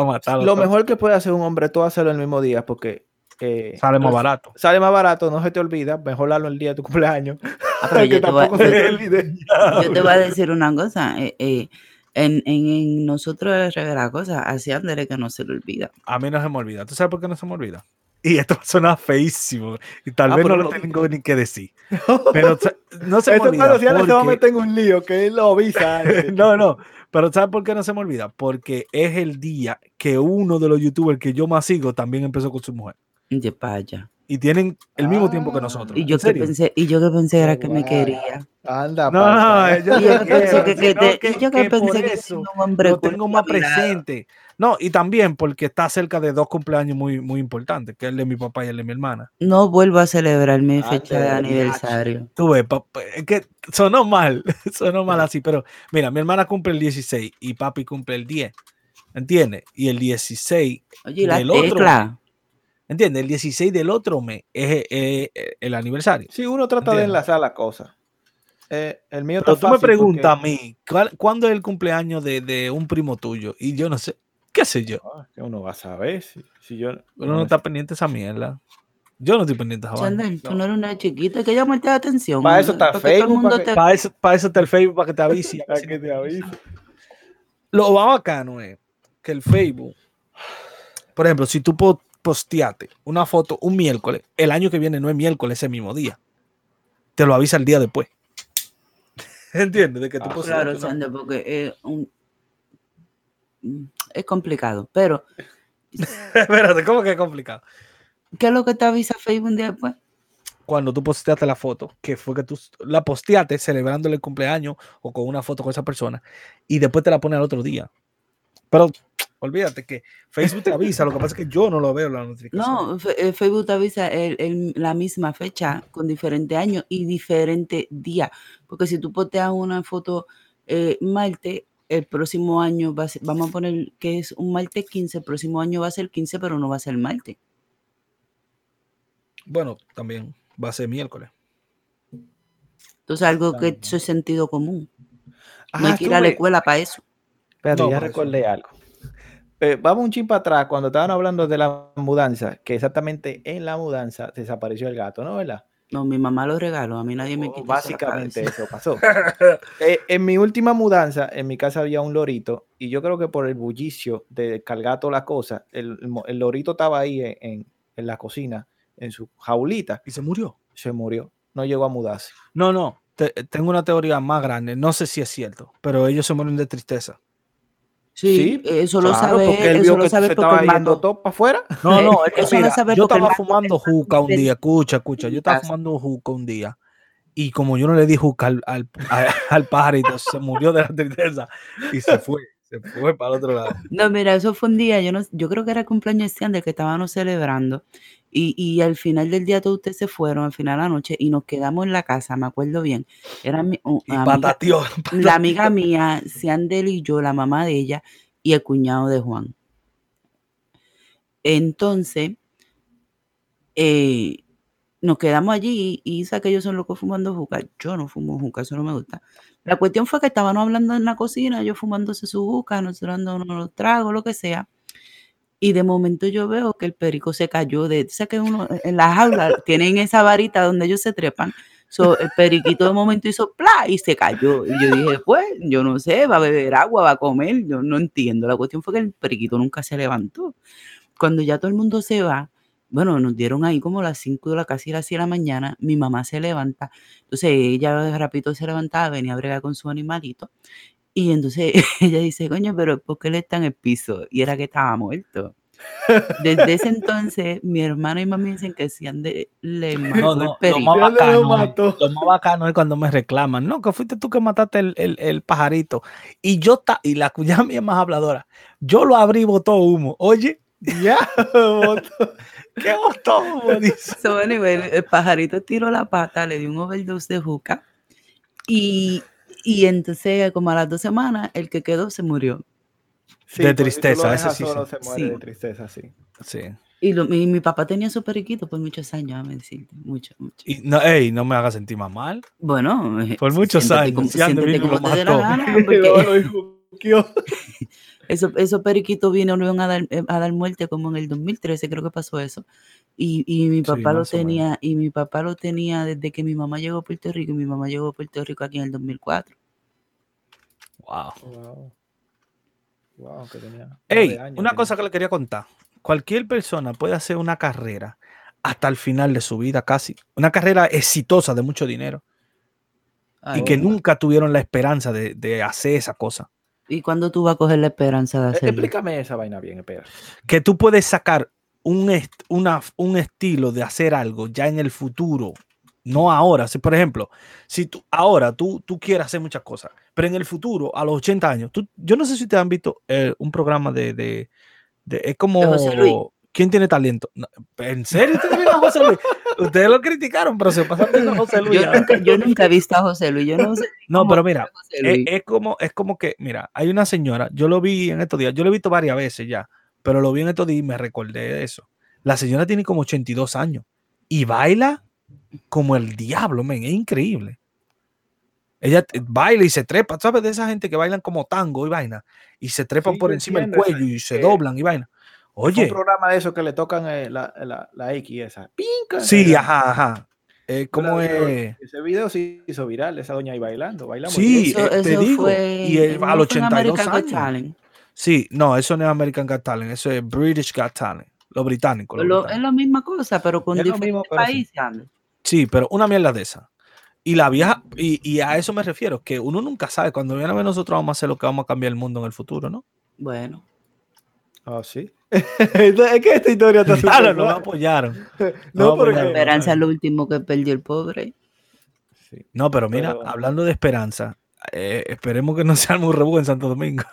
matarlo. Lo mejor que puede hacer un hombre, todo hacerlo el mismo día, porque eh, Sale más barato. sale más barato, no se te olvida, mejor darlo el día de tu cumpleaños. Ah, (laughs) yo te yo- te voy a decir una cosa. eh, eh, en, en, en nosotros regalar cosas, así Andere que no se le olvida. A mí no se me olvida. ¿Tú sabes por qué no se me olvida? Y esto (laughs) suena feísimo. Y tal Ah, vez no lo no- tengo ni que decir. (laughs) Pero no se me olvida. cuando Ciara se va a porque- meter en un lío, que él lo avisa. (laughs) no, no. Pero ¿sabes por qué no se me olvida? Porque es el día que uno de los youtubers que yo más sigo también empezó con su mujer. De paya. Y tienen el mismo tiempo que Ah. nosotros. Y ¿En yo que serio? pensé, y yo que pensé era que me Guau. quería. Anda, No, pasa. yo yo que pensé que, que te- que- yo que que por pensé que un hombre lo tengo más presente. No, y también porque está cerca de dos cumpleaños muy, muy importantes, que es el de mi papá y el de mi hermana. No vuelvo a celebrar mi Ah, fecha de aniversario. Tú ves, pa- pa- es que sonó mal, (laughs) sonó mal así, pero mira, mi hermana cumple el 16 y papi cumple el 10, ¿entiendes? Y el 16, Oye, la Del otro. tecla. ¿entiendes? El 16 del otro mes es, es- es el aniversario. Sí, uno trata de enlazar la cosa. Eh, el mío Pero está tú me preguntas a mí, ¿cuál- ¿cuándo es el cumpleaños de, de un primo tuyo? Y yo no sé. ¿Qué sé yo? Ah, que uno va a saber si, si yo. Uno no está pendiente de esa mierda. Yo no estoy pendiente de esa vaina. Chandel, tú no eres una chiquita que llamarte la atención. Para eso está Facebook, para que- te- Para eso, para eso está el Facebook, para que te avise. (laughs) a Para que no te avise. Lo más bacano es que el Facebook, por ejemplo, si tú po- posteaste una foto un miércoles, el año que viene no es miércoles ese mismo día. Te lo avisa el día después. (laughs) ¿Entiendes? De que tú Ah, Claro, Chandel, porque es, un- es complicado. Pero, (laughs) Espérate, ¿cómo que es complicado? ¿qué es lo que te avisa Facebook un día después? Cuando tú posteaste la foto, que fue que tú la posteaste celebrándole el cumpleaños o con una foto con esa persona, y después te la pone al otro día. Pero olvídate que Facebook te avisa, lo que pasa es que yo no lo veo la notificación. No, eh, Facebook te avisa el- el- la misma fecha con diferente año y diferente día. Porque si tú posteas una foto eh, martes, el próximo año va a ser, vamos a poner que es un martes 15, el próximo año va a ser 15, pero no va a ser martes. Bueno, también va a ser miércoles. Entonces, algo que eso es sentido común. No Ah, hay que ir a la escuela para eso. Espérate, No, ya eso. recordé algo. Eh, vamos un chin para atrás, cuando estaban hablando de la mudanza, que exactamente en la mudanza desapareció el gato, ¿no? ¿Verdad? No, mi mamá lo regaló, a mí nadie me Oh, la Básicamente eso pasó. (laughs) Eh, en mi última mudanza, en mi casa había un lorito, y yo creo que por el bullicio de cargar todas las cosas, el, lorito estaba ahí en, en- en la cocina, en su jaulita, Y se murió. se murió, no llegó a mudarse. No, no. te- tengo una teoría más grande. No sé si es cierto, pero ellos se mueren de tristeza. Sí, eso lo claro, sabe, porque él eso vio lo que sabe se porque estaba yendo todo para afuera. No, Eh, no, es (laughs) que eso lo mira, sabe yo estaba fumando juca un día, escucha, escucha, yo estaba fumando juca un día y como yo no le di juca al, al, (laughs) al pajarito, se murió de la tristeza y se fue, se fue para el otro lado. No, mira, eso fue un día, yo no, yo creo que era el cumpleaños de Ander que estábamos celebrando y, y al final del día todos ustedes se fueron, al final de la noche y nos quedamos en la casa, me acuerdo bien. Era mi, Y amiga- (laughs) la amiga mía, Ciandel y yo, la mamá de ella y el cuñado de Juan. Entonces, eh, nos quedamos allí y Isa que ellos son locos fumando juca. Yo no fumo juca, eso no me gusta. La cuestión fue que estábamos hablando en la cocina, yo fumándose su juca, nosotros dándonos los tragos, lo que sea. Y de momento yo veo que el perico se cayó de, sea que uno en la jaula tienen esa varita donde ellos se trepan. So, el periquito de momento hizo ¡plá! y se cayó. Y yo dije, pues, yo no sé, va a beber agua, va a comer, yo no entiendo. La cuestión fue que el periquito nunca se levantó. Cuando ya todo el mundo se va, bueno, nos dieron ahí como las 5 de la casi las 6 de la mañana, mi mamá se levanta. Entonces ella rápido se levantaba, venía a bregar con su animalito. Y entonces (laughs) ella dice, coño, pero ¿por qué él está en el piso? Y era que estaba muerto. Desde ese (laughs) entonces, mi hermano y mami dicen que si ande le mató No, el no, lo más lo bacano, es- mató. lo más bacano es cuando me reclaman, no, que fuiste tú que mataste el, el- el pajarito. Y yo, ta, y la cuñada (laughs) mía es más habladora, yo lo abrí y botó humo. Oye, Ya, botó. ¿qué botó humo? Dice. So, anyway, el, el pajarito tiró la pata, le dio un overdose de juca. Y, y entonces, como a las dos semanas, el que quedó se murió. Sí, De tristeza, dejas sí, solo, sí. se muere Sí. de tristeza, sí. Sí. Y, lo- y mi papá tenía su periquito por muchos años, a decirte, mucho, mucho. Y no, ey, no me hagas sentir más mal. Bueno, Por muchos siéntete años, como- siéntete como te dé la gana, porque (laughs) (laughs) injuqueó. esos, periquitos vinieron a dar, eh, a dar muerte como en el 2013, creo que pasó eso. Y, y mi Sí, papá lo tenía, y mi papá lo tenía desde que mi mamá llegó a Puerto Rico, y mi mamá llegó a Puerto Rico aquí en el 2004. Wow. Wow. Wow, que tenía. Ey, años una tenía. cosa que le quería contar. Cualquier persona puede hacer una carrera hasta el final de su vida casi. Una carrera exitosa de mucho dinero. Ay, y que nunca tuvieron la esperanza de, de hacer esa cosa. ¿Y cuándo tú vas a coger la esperanza de Eh, hacerlo? Explícame esa vaina bien, espera. Que tú puedes sacar un, est- una- un estilo de hacer algo ya en el futuro, no ahora. Si, por ejemplo, si tú ahora tú, tú quieres hacer muchas cosas, pero en el futuro, a los 80 años, tú, yo no sé si te han visto eh, un programa de, de- de- es como José Luis. ¿Quién tiene talento? ¿En serio ustedes vieron a José Luis? Ustedes lo criticaron, pero se pasaron viendo a José Luis. Yo nunca, yo nunca he visto a José Luis. Yo no sé No, cómo pero mira, es, como, es como que, mira, hay una señora, yo lo vi en estos días, yo lo he visto varias veces ya, pero lo vi en estos días y me recordé de eso. La señora tiene como 82 años y baila como el diablo, men, es increíble. Ella baila y se trepa, ¿sabes? De esa gente que bailan como tango y vaina, y se trepan Sí, por encima del cuello y se eh, doblan y vaina. Fue Oye, un programa de eso que le tocan eh, la, la, la X esa. ¡Pinca! sí, Esa- ajá, ajá. Eh, ¿Cómo es? Ese video se hizo viral, esa doña ahí bailando, baila muy Sí, eh, te digo, y el- ¿no al fue en 82 American Got años. Talent? Sí, no, eso no es American Got Talent, eso es British Got Talent, lo británico. lo Lo- es la misma cosa, pero con Es diferentes mismo, pero sí. países. Sí, pero una mierda de esa. Y la vieja, y, y a eso me refiero, que uno nunca sabe, cuando viene a ver nosotros vamos a hacer lo que vamos a cambiar el mundo en el futuro, ¿no? Bueno, Ah, sí. Es que esta historia está súper Claro, no apoyaron. (laughs) No, no, porque- Claro, esperanza es lo último que perdió el pobre. Sí. No, pero mira, Pero- hablando de esperanza, eh, esperemos que no sea muy revuelo en Santo Domingo.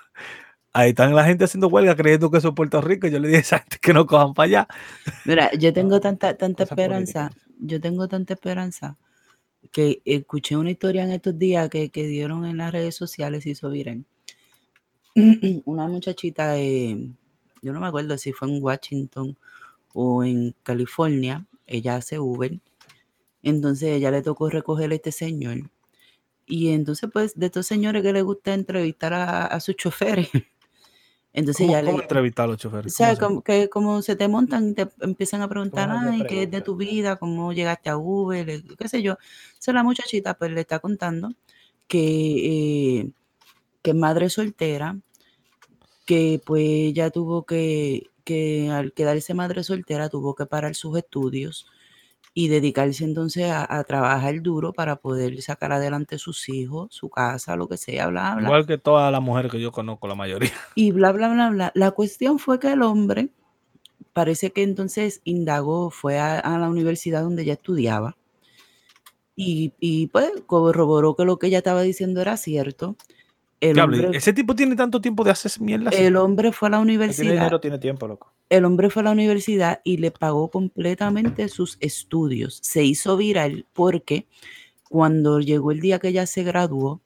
Ahí están la gente haciendo huelga creyendo que eso es Puerto Rico. Yo le dije a esa gente que no cojan para allá. Mira, yo tengo tanta, tanta esperanza, yo tengo tanta esperanza que escuché una historia en estos días que, que dieron en las redes sociales y hizo viral. (clears throat) Una muchachita de, yo no me acuerdo si fue en Washington o en California, ella hace Uber, entonces ella le tocó recoger a este señor. Y entonces, pues, de estos señores que le gusta entrevistar a, a sus choferes. (laughs) Entonces ¿Cómo, cómo le, entrevistar a los o choferes? sea, ¿Cómo así? como, que como se te montan y te empiezan a preguntar, ay, ¿qué es de tu vida? ¿Cómo llegaste a Uber? ¿Qué sé yo? Entonces la muchachita pues le está contando que, eh, que es madre soltera, que pues ella tuvo que, que al quedarse madre soltera tuvo que parar sus estudios y dedicarse entonces a, a trabajar duro para poder sacar adelante sus hijos, su casa, lo que sea, bla, bla. Igual que todas las mujeres que yo conozco, la mayoría. (laughs) Y bla, bla, bla, bla. La cuestión fue que el hombre parece que entonces indagó, fue a, a la universidad donde ella estudiaba y, y, pues corroboró que lo que ella estaba diciendo era cierto. El hombre, ese tipo tiene tanto tiempo de hacer mierda. el hombre fue a la tiene universidad. dinero tiene tiempo, loco. El hombre fue a la universidad y le pagó completamente sus estudios. Se hizo viral porque cuando llegó el día que ella se graduó,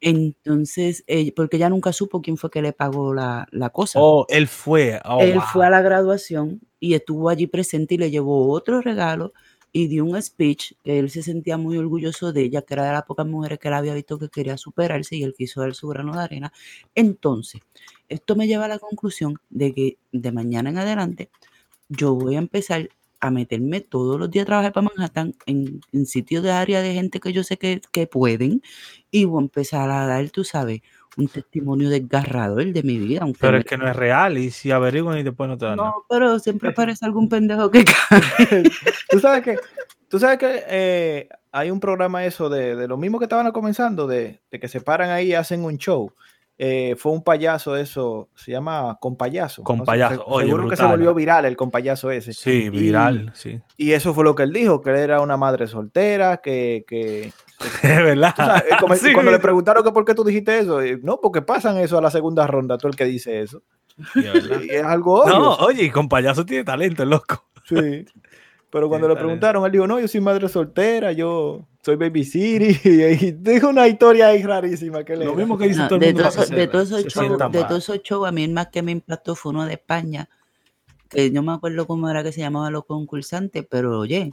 entonces, eh, porque ella nunca supo quién fue que le pagó la, la cosa. Oh, él fue. Oh, Él wow. fue a la graduación y estuvo allí presente y le llevó otro regalo y dio un speech que él se sentía muy orgulloso de ella, que era de las pocas mujeres que él había visto que quería superarse y él quiso dar su grano de arena. Entonces, esto me lleva a la conclusión de que de mañana en adelante yo voy a empezar a meterme todos los días a trabajar para Manhattan en, en sitios de área de gente que yo sé que, que pueden y voy a empezar a dar, tú sabes, un testimonio desgarrador de mi vida. Aunque Pero me- es que no es real. Y si averiguan y después no te dan nada. no, pero siempre aparece algún pendejo que cae. (laughs) Tú sabes que, tú sabes que eh, hay un programa eso de, de lo mismo que estaban comenzando, de, de que se paran ahí y hacen un show. Eh, fue un payaso eso, se llama Con Payaso. Con No se- oye, seguro que se volvió viral el Con Payaso ese. Sí, Y- viral, sí. Y eso fue lo que él dijo, que él era una madre soltera, que... que (laughs) verdad. eh, como- (laughs) Sí, cuando le preguntaron que por qué tú dijiste eso, no, porque pasan eso a la segunda ronda, tú el que dice eso. Sí, es verdad. Y es algo obvio. No, oye, y con payaso tiene talento, el loco. Sí. Pero cuando Sí, le preguntaron, él dijo, no, yo soy madre soltera, yo soy baby city. (laughs) Y dijo una historia ahí rarísima. Que le Lo mismo que dice No, todo el de mundo. de todos esos shows, de todos esos shows, a mí el más que me impactó fue uno de España, que no me acuerdo cómo era que se llamaban los concursantes, pero oye,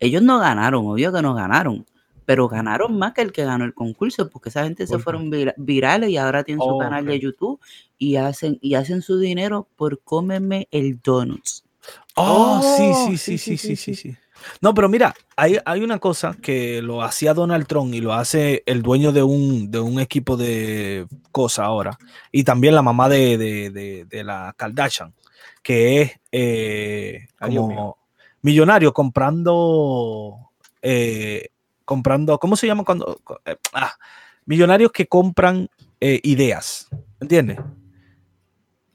ellos no ganaron, obvio que no ganaron, pero ganaron más que el que ganó el concurso, porque esa gente se fueron virales y ahora tienen su canal de YouTube y hacen, y hacen su dinero por cómeme el donuts. Oh, sí, sí, sí, sí, sí, sí, sí. No, pero mira, hay, hay una cosa que lo hacía Donald Trump y lo hace el dueño de un, de un equipo de cosas ahora, y también la mamá de, de, de, la Kardashian, que es eh, como millonario comprando eh, comprando, ¿cómo se llama cuando? eh, ah, millonarios que compran eh, ideas, ¿entiendes?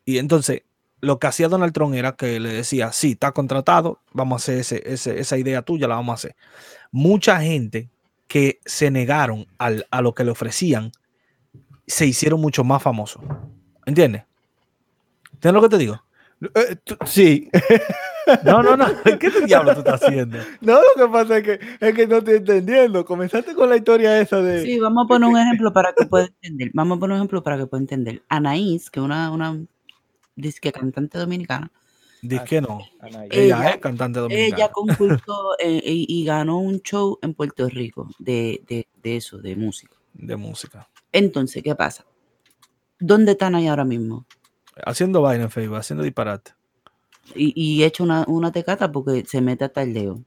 Y entonces, lo que hacía Donald Trump era que le decía, sí, está contratado, vamos a hacer ese, ese- esa idea tuya, la vamos a hacer. Mucha gente que se negaron al- a lo que le ofrecían, se hicieron mucho más famosos. ¿Entiendes? ¿Entiendes lo que te digo? Eh, sí. (laughs) (laughs) No, no, no. (laughs) ¿Qué te diablo tú estás haciendo? No, lo que pasa es que, es que no estoy entendiendo. Comenzaste con la historia esa de... Sí, vamos a poner un ejemplo para que pueda entender. Vamos a poner un ejemplo para que pueda entender. Anaís, que es una, una disque cantante dominicana, Dice que no. Ella, Ella- es cantante dominicana. Ella concursó eh, y, y ganó un show en Puerto Rico de, de, de eso, de música. de música. Entonces, ¿qué pasa? ¿Dónde están ahí ahora mismo? Haciendo vaina en Facebook, haciendo disparate. Y, y echa una, una tecata porque se mete hasta el dedo.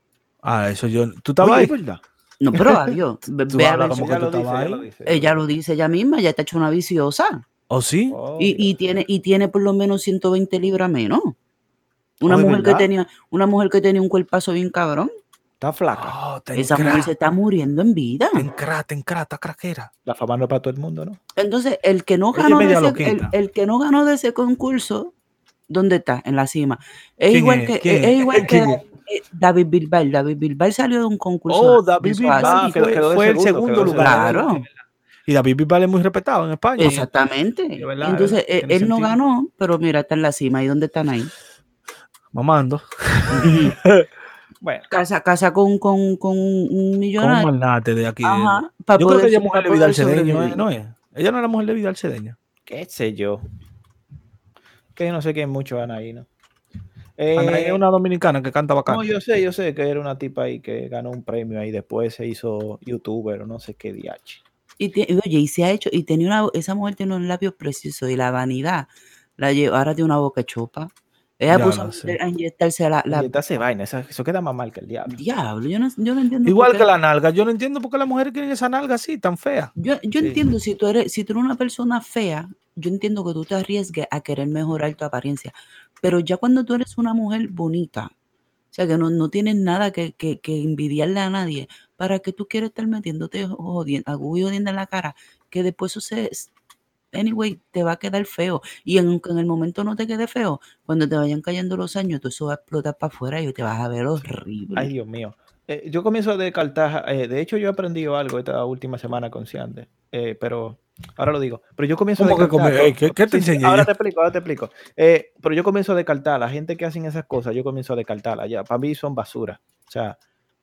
Ah, eso yo. ¿Tú estabas ahí? verdad. No, pero (laughs) adiós. Ve, ve a ver como que Ella tú lo dice, estabas ella ahí. lo dice. ella lo dice ella misma, ya está hecho una viciosa. ¿O sí? Y, y Obvio. tiene, y tiene por lo menos 120 libras menos. Una Oh, ¿de mujer que tenía, una mujer que tenía un cuerpazo bien cabrón. Está flaca. Oh, Esa mujer se está muriendo en vida. Te encra, te encra, está craquera. La fama no es para todo el mundo, ¿no? Entonces, el que no ganó de ese, el que no ganó de ese concurso, ¿dónde está? En la cima. Es ¿Quién igual es? que, ¿Quién es es? igual que eh, David Bilbao. David Bilbao salió de un concurso. Oh, de David quedó- fue, quedó fue el segundo, segundo quedó de lugar. Claro. Y David Bisbal es muy respetado en España. Exactamente. Verdad, Entonces, eh, él no ganó, pero mira, está en la cima. ¿Y dónde están ahí? Mamando. (laughs) Bueno, Casa, casa con, con, con un Con millonario. un magnate de aquí. Ajá. Yo creo que ella es mujer de Vidal Cedeño, ¿eh? ¿no es? Ella no era mujer de Vidal Cedeño. qué sé yo. Que yo no sé quién mucho Anaí, ¿no? Eh, Anaí es una dominicana que canta bacán. No, yo sé, yo sé que era una tipa ahí que ganó un premio ahí, después se hizo youtuber o no sé qué diache. Y oye, y se ha hecho, y tenía una, esa mujer tiene unos labios preciosos y la vanidad la lleva, ahora tiene una boca chopa. Ella Ya puso a, sé. inyectarse la, la- Y esta se vaina, eso queda más mal que el diablo. diablo, yo no, yo no entiendo. Igual que la nalga. Yo no entiendo por qué las mujeres quieren esa nalga así, tan fea. Yo, yo Sí. entiendo si tú eres, si tú eres una persona fea, yo entiendo que tú te arriesgues a querer mejorar tu apariencia. Pero ya cuando tú eres una mujer bonita, o sea que no, no tienes nada que, que, que envidiarle a nadie, ¿para que tú quieres estar metiéndote jodiendo, agujo y jodiendo en la cara? Que después eso se. Anyway, te va a quedar feo. Y aunque en el momento no te quede feo, cuando te vayan cayendo los años, todo eso va a explotar para afuera y te vas a ver horrible. Ay, Dios mío. Eh, yo comienzo a descartar, eh, de hecho yo he aprendido algo esta última semana con Ciande, eh, pero ahora lo digo, pero yo comienzo a ¿Cómo que come- qué- qué te sí, enseñé Ahora te explico, ahora te explico. Eh, pero yo comienzo a descartar, la gente que hacen esas cosas, yo comienzo a descartarla ya, para mí son basura. O sea,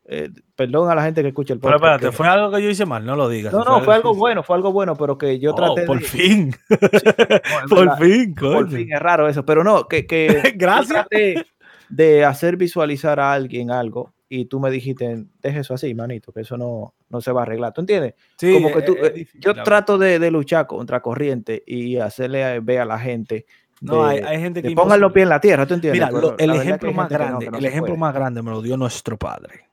eh, perdón a la gente que escucha el Pero podcast. espérate, que- ¿fue algo que yo hice mal? No lo digas. No, no, fue algo bueno, fue algo bueno, pero que yo Oh, traté por de... fin. (laughs) No, (laughs) por verdad, fin, por fin, es raro eso, pero no, que, que (laughs) Gracias. traté de hacer visualizar a alguien algo y tú me dijiste, deja eso así, manito, que eso no, no se va a arreglar. ¿Tú entiendes? Sí, Como que es- tú, es eh, difícil, yo trato de, de luchar contra corriente y hacerle a- ver a la gente. No, hay, hay gente que pongan los pies en la tierra, ¿tú entiendes? Mira, Pero lo- el ejemplo más no, grande, no el ejemplo puede. más grande me lo dio nuestro padre.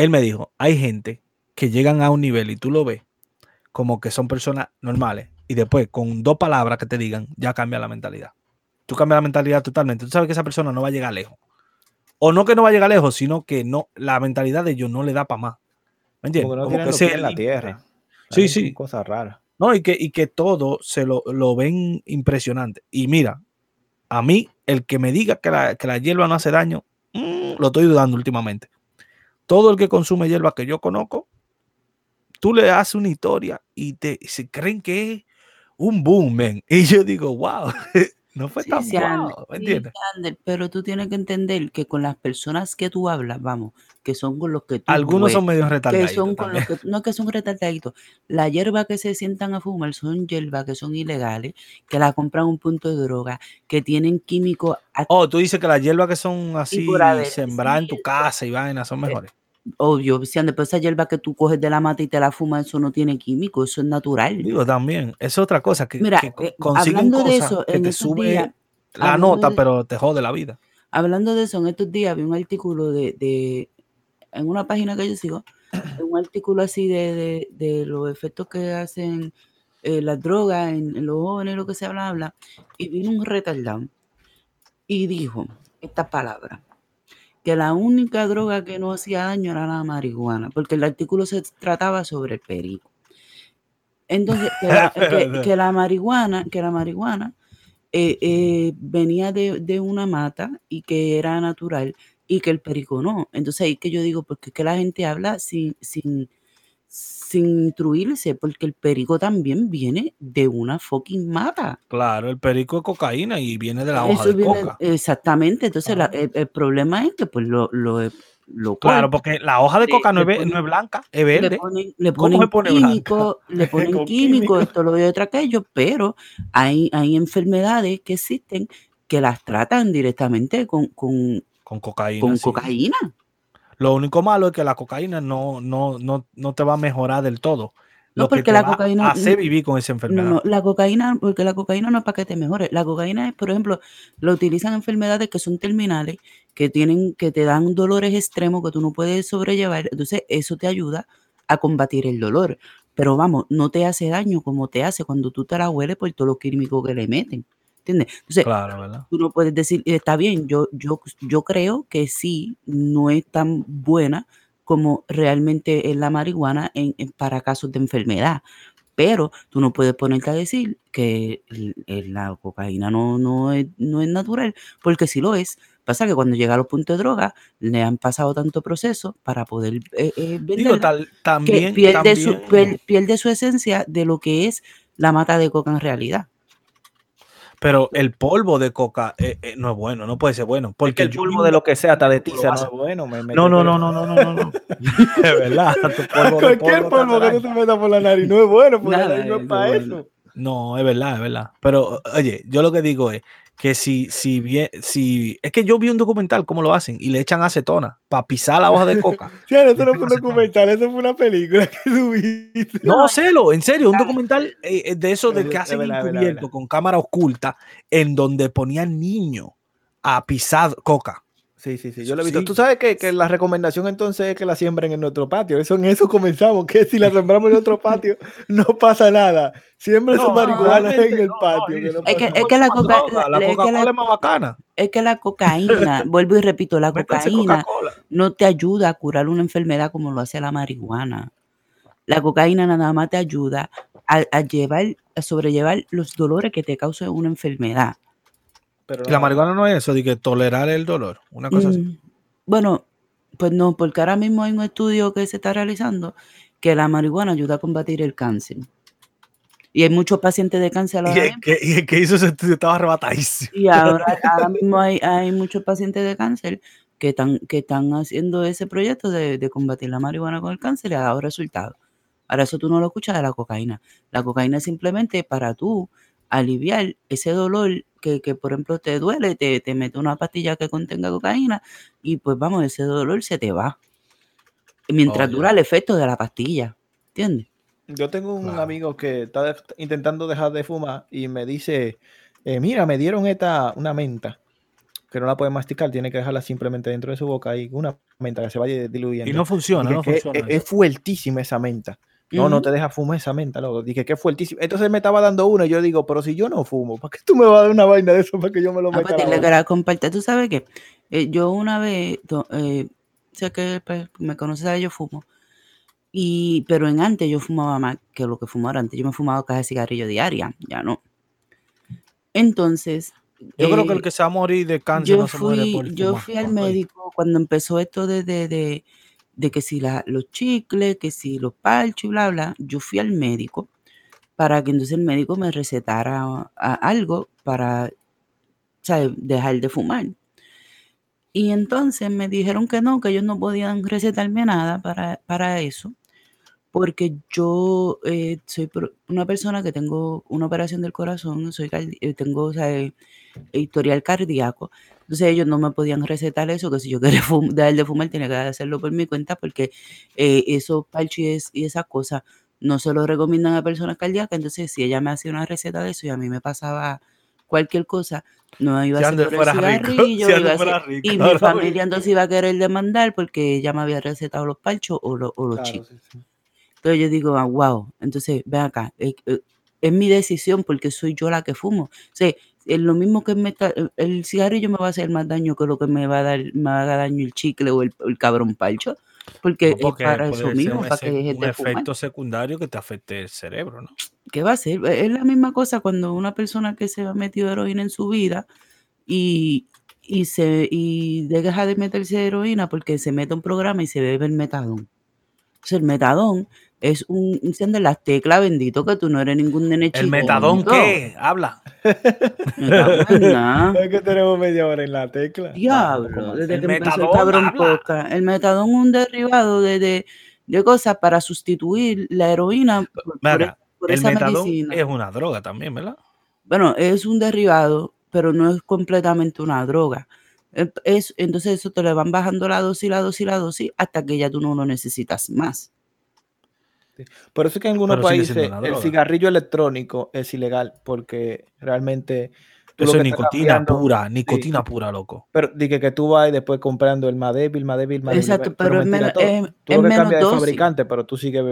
Él me dijo, hay gente que llegan a un nivel y tú lo ves como que son personas normales y después con dos palabras que te digan ya cambia la mentalidad. Tú cambias la mentalidad totalmente. Tú sabes que esa persona no va a llegar lejos. O no que no va a llegar lejos, sino que no la mentalidad de ellos no le da para más. ¿Me entiendes? Como que no Como pies en la tierra. Sí, Hay sí. Cosas raras. No, y que, y que todo se lo, lo ven impresionante. Y mira, a mí, el que me diga que la, que la hierba no hace daño, mm, lo estoy dudando últimamente. Todo el que consume hierba que yo conozco, tú le haces una historia y te y se creen que es un boom, man. (laughs) Y yo digo, wow, (laughs) no fue Sí, tan sí, pero tú tienes que entender que con las personas que tú hablas, vamos, que son con los que tú Algunos ves, son medio que retardaditos son con los que no que son retardaditos. La hierba que se sientan a fumar son hierbas que son ilegales, que la compran un punto de droga, que tienen químicos Oh, tú dices que las hierbas que son así sembradas en tu casa y vainas son mejores. Obvio, si después esa hierba que tú coges de la mata y te la fumas, eso no tiene químicos, eso es natural. Digo, también, es otra cosa que, Mira, que eh, consiguen hablando de eso, que en te sube días, la nota, de- pero te jode la vida. Hablando de eso, en estos días vi un artículo de, de- en una página que yo sigo, (clears throat) un artículo así de, de- de los efectos que hacen eh, las drogas en, en los jóvenes, lo que se habla, habla, y vino un retardado y dijo estas palabras, que la única droga que no hacía daño era la marihuana, porque el artículo se trataba sobre el perico. Entonces, que la, (laughs) que- que la marihuana, que la marihuana eh, eh, venía de, de una mata y que era natural y que el perico no. Entonces ahí que yo digo, porque es que la gente habla sin, sin, sin instruirse, porque el perico también viene de una fucking mata. Claro, el perico es cocaína y viene de la hoja Eso de viene- coca. exactamente. Entonces la- el, el problema es que pues lo, lo, lo Claro, porque la hoja de le- coca no es, le ve- no ponen- es blanca, es le verde. ponen, le ¿Cómo ponen se pone blanca? químico, le (laughs) ponen químico, esto, lo y otro aquello, pero hay, hay enfermedades que existen que las tratan directamente con, con, Con cocaína. con sí. cocaína. Lo único malo es que la cocaína no, no, no, no te va a mejorar del todo. No, Lo que porque te la va cocaína- a hacer vivir con esa No, enfermedad. no, la cocaína, porque la cocaína no es para que te mejore. La cocaína es, por ejemplo, lo utilizan en enfermedades que son terminales, que tienen, que te dan dolores extremos que tú no puedes sobrellevar. Entonces, eso te ayuda a combatir el dolor. Pero vamos, no te hace daño como te hace cuando tú te la hueles por todo lo químico que le meten. ¿Entiendes? Entonces, tú no puedes decir, está bien, yo, yo, yo creo que sí, no es tan buena como realmente es la marihuana en, en- para casos de enfermedad. Pero tú no puedes ponerte a decir que la cocaína no, no, es, no es natural, porque si lo es, pasa que cuando llega a los puntos de droga, le han pasado tanto proceso para poder eh, eh, Digo, tal- que también, pierde, su, también- pier- pierde su esencia de lo que es la mata de coca en realidad. Pero el polvo de coca eh, eh, no es bueno, no puede ser bueno. Porque el polvo de lo que sea, hasta de tiza, no es bueno. me No, no, no, no, no, (laughs) no, no, verdad. tu polvo de Cualquier polvo polvo que tú te metas por la nariz no es bueno, porque la nariz no es es para bueno. eso. No, es verdad, es verdad. Pero, oye, yo lo que digo es que si, si bien, si, es que yo vi un documental cómo lo hacen y le echan acetona para pisar la hoja de coca. (laughs) Sí, eso no fue un documental, eso fue una película que subiste. No, celo, en serio, un documental eh, eh, de eso de que hacen encubierto con cámara oculta en donde ponían niños a pisar coca. Sí, sí, sí, yo lo he visto. Sí. Tú sabes que, que la recomendación entonces es que la siembren en nuestro patio. Eso en eso comenzamos, que si la (laughs) sembramos en otro patio no pasa nada. Siembren No, su marihuana realmente en el no, no, patio. es- que no Es que- pasa es que la coca- droga, la es la- es más bacana. Es que la cocaína, (laughs) vuelvo y repito, la cocaína no te ayuda a curar una enfermedad como lo hace la marihuana. La cocaína nada más te ayuda a, a llevar, a sobrellevar los dolores que te causa una enfermedad. Pero la marihuana no es eso, de que tolerar el dolor, una cosa así. Mm, Bueno, pues no, porque ahora mismo hay un estudio que se está realizando que la marihuana ayuda a combatir el cáncer. Y hay muchos pacientes de cáncer Y el que, y el que hizo ese estudio estaba arrebatadísimo. Y ahora, (laughs) ahora mismo hay, hay muchos pacientes de cáncer que están, que están haciendo ese proyecto de, de combatir la marihuana con el cáncer y ha dado resultados. Ahora eso tú no lo escuchas de la cocaína. La cocaína es simplemente para tú aliviar ese dolor que, que, por ejemplo, te duele, te, te mete una pastilla que contenga cocaína y pues vamos, ese dolor se te va. Mientras Oh, dura el efecto de la pastilla. ¿Entiendes? Yo tengo un amigo que está de- intentando dejar de fumar y me dice, eh, mira, me dieron esta, una menta, que no la puede masticar, tiene que dejarla simplemente dentro de su boca y una menta que se vaya diluyendo. Y no funciona, no que funciona. es, es fuertísima esa menta. No, no te deja fumar esa menta, loco. Dije que es fuertísima. Entonces me estaba dando una y yo digo, pero si yo no fumo, ¿para qué tú me vas a dar una vaina de eso para que yo me lo Ah, meta? a la dile boca? que la comparte. Tú sabes que eh, yo una vez, eh, sé que pues, me conoces, yo fumo. Y, pero en antes yo fumaba más que lo que fumaba antes. Yo me fumaba caja de cigarrillo diaria, ya no. Entonces. Yo creo que eh, el que se va a morir de cáncer yo no se muere fui, por yo fumar, fui al médico cuando empezó esto de, de, de, de que si la, los chicles, que si los parchos y bla, bla. Yo fui al médico para que entonces el médico me recetara algo para ¿sabes? dejar de fumar. Y entonces me dijeron que no, que ellos no podían recetarme nada para, para eso, porque yo eh, soy una persona que tengo una operación del corazón, soy eh, tengo o sea, eh, historial cardíaco. Entonces ellos no me podían recetar eso, que si yo (laughs) quería dejar de fumar tenía que hacerlo por mi cuenta, porque eh, esos parches y, es- y esas cosas no se lo recomiendan a personas cardíacas. Entonces si ella me hacía una receta de eso y a mí me pasaba cualquier cosa, no iba Si a ser por el cigarrillo, (laughs) si iba a ser- rico, y mi (laughs) familia entonces iba a querer demandar porque ella me había recetado los parchos o, lo- o los Claro, sí, sí. Entonces yo digo, ah, wow, entonces ven acá, eh, eh, es mi decisión porque soy yo la que fumo. O sea, es lo mismo que me está- el- el cigarrillo me va a hacer más daño que lo que me va a dar, me haga daño el chicle o el, el cabrón palcho, porque No, porque es para eso mismo, para que dejes un de fumar. efecto secundario que te afecte el cerebro, ¿no? ¿Qué va a ser? Es la misma cosa cuando una persona que se ha metido heroína en su vida y, y se y deja de meterse heroína porque se mete a un programa y se bebe el metadón. Entonces el metadón es un enciende las teclas, bendito que tú no eres ningún nene ¿El metadón qué? Habla. Metadón (laughs) es que tenemos media hora en la tecla. Diablo, desde El que empezó el metadón, cabrón. El metadón es un derivado de, de, de cosas para sustituir la heroína por, e- por el esa metadón medicina. es una droga también, ¿verdad? Bueno, es un derivado pero no es completamente una droga. Eh, Es, entonces eso te le van bajando la dosis, la dosis, la dosis, hasta que ya tú no lo necesitas más. Por eso es que en algunos Pero países el cigarrillo electrónico es ilegal porque realmente tú Eso es que nicotina cambiando- pura, nicotina pura, loco. Pero dije que tú vas y después comprando el más débil, más débil, más débil, Exacto, pero pero es menos- es- Tú es que menos de fabricante, pero tú sigues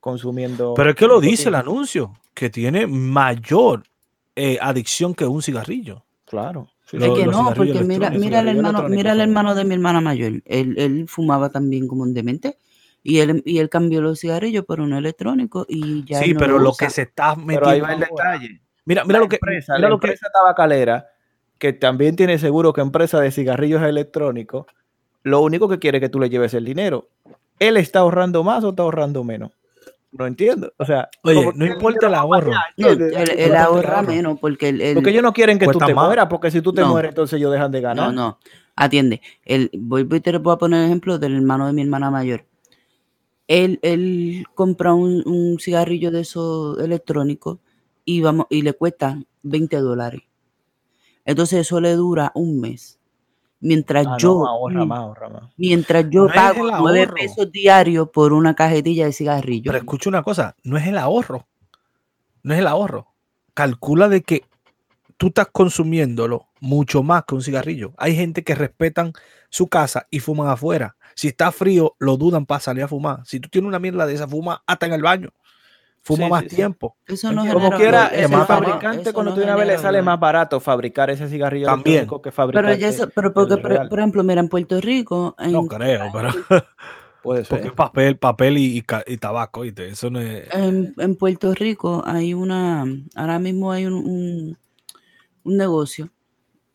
consumiendo. Pero es que lo dice el anuncio, que tiene mayor eh, adicción que un cigarrillo. Claro. sí, Lo- es que no, porque mira, mira el hermano, mira el hermano de mi hermana mayor. Él, él fumaba también como un demente. Y él, y él cambió los cigarrillos por uno electrónico y ya sí, no pero lo usa. que se está Pero ahí metiendo. va el detalle. Mira, mira La lo que. empresa, mira la lo que empresa tabacalera, que también tiene seguro que empresa de cigarrillos electrónicos, lo único que quiere es que tú le lleves el dinero. ¿Él está ahorrando más o está ahorrando menos? No entiendo. O sea, Oye, no importa el ahorro. él, el ahorra menos porque él, él- Porque ellos no quieren que tú Cuesta te más. mueras, porque si tú te No. mueres, entonces ellos dejan de ganar. No, no. Atiende. El, voy, voy- te voy a poner ejemplo del hermano de mi hermana mayor. Él, él compra un, un cigarrillo de esos electrónicos y, vamos, y le cuesta 20 dólares. Entonces eso le dura un mes. Mientras Ah, no, yo, ahorra más, ahorra más. mientras yo No pago el 9 ahorro. pesos diarios por una cajetilla de cigarrillos. Pero escucha una cosa, no es el ahorro. No es el ahorro. Calcula de que tú estás consumiéndolo mucho más que un cigarrillo. Hay gente que respetan su casa y fuman afuera. Si está frío, lo dudan para salir a fumar. Si tú tienes una mierda de esa, fuma hasta en el baño. Fuma Sí, más sí, sí. tiempo. Eso no Como genera quiera, el genera- fabricante, eso cuando no tú una vez le sale más barato fabricar ese cigarrillo También. que fabricar. Pero, ya eso- pero porque, por, ejemplo, mira, en Puerto Rico, en, No creo, pero (laughs) Puede porque ser. es papel, papel y, y y tabaco, ¿oíste? Eso no es. en, en Puerto Rico hay una, ahora mismo hay un, un, un negocio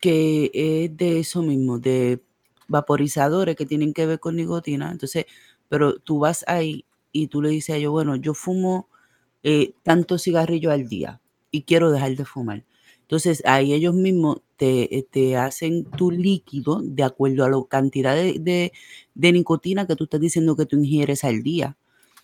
que es de eso mismo, de vaporizadores que tienen que ver con nicotina. Entonces, pero tú vas ahí y tú le dices a ellos, bueno, yo fumo eh, tantos cigarrillos al día y quiero dejar de fumar. Entonces, ahí ellos mismos te, eh, te hacen tu líquido de acuerdo a la cantidad de, de- de nicotina que tú estás diciendo que tú ingieres al día.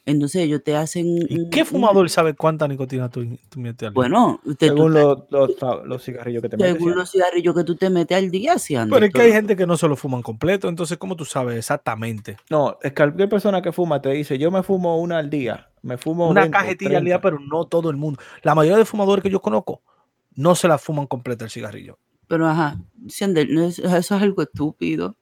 Entonces, ellos te hacen... ¿Y un- qué un- fumador sabe cuánta nicotina tú, tú metes al día? Bueno, usted, Según los, los, los cigarrillos que te metes. según ¿sí? los cigarrillos que tú te metes al día, sí anda Pero es que hay gente que no se lo fuman completo, entonces, ¿cómo tú sabes exactamente? No, es que cualquier persona que fuma te dice, yo me fumo una al día. Me fumo Una 20, cajetilla al día, 30". pero no todo el mundo. La mayoría de fumadores que yo conozco no se la fuman completa el cigarrillo. Pero ajá, eso es algo estúpido.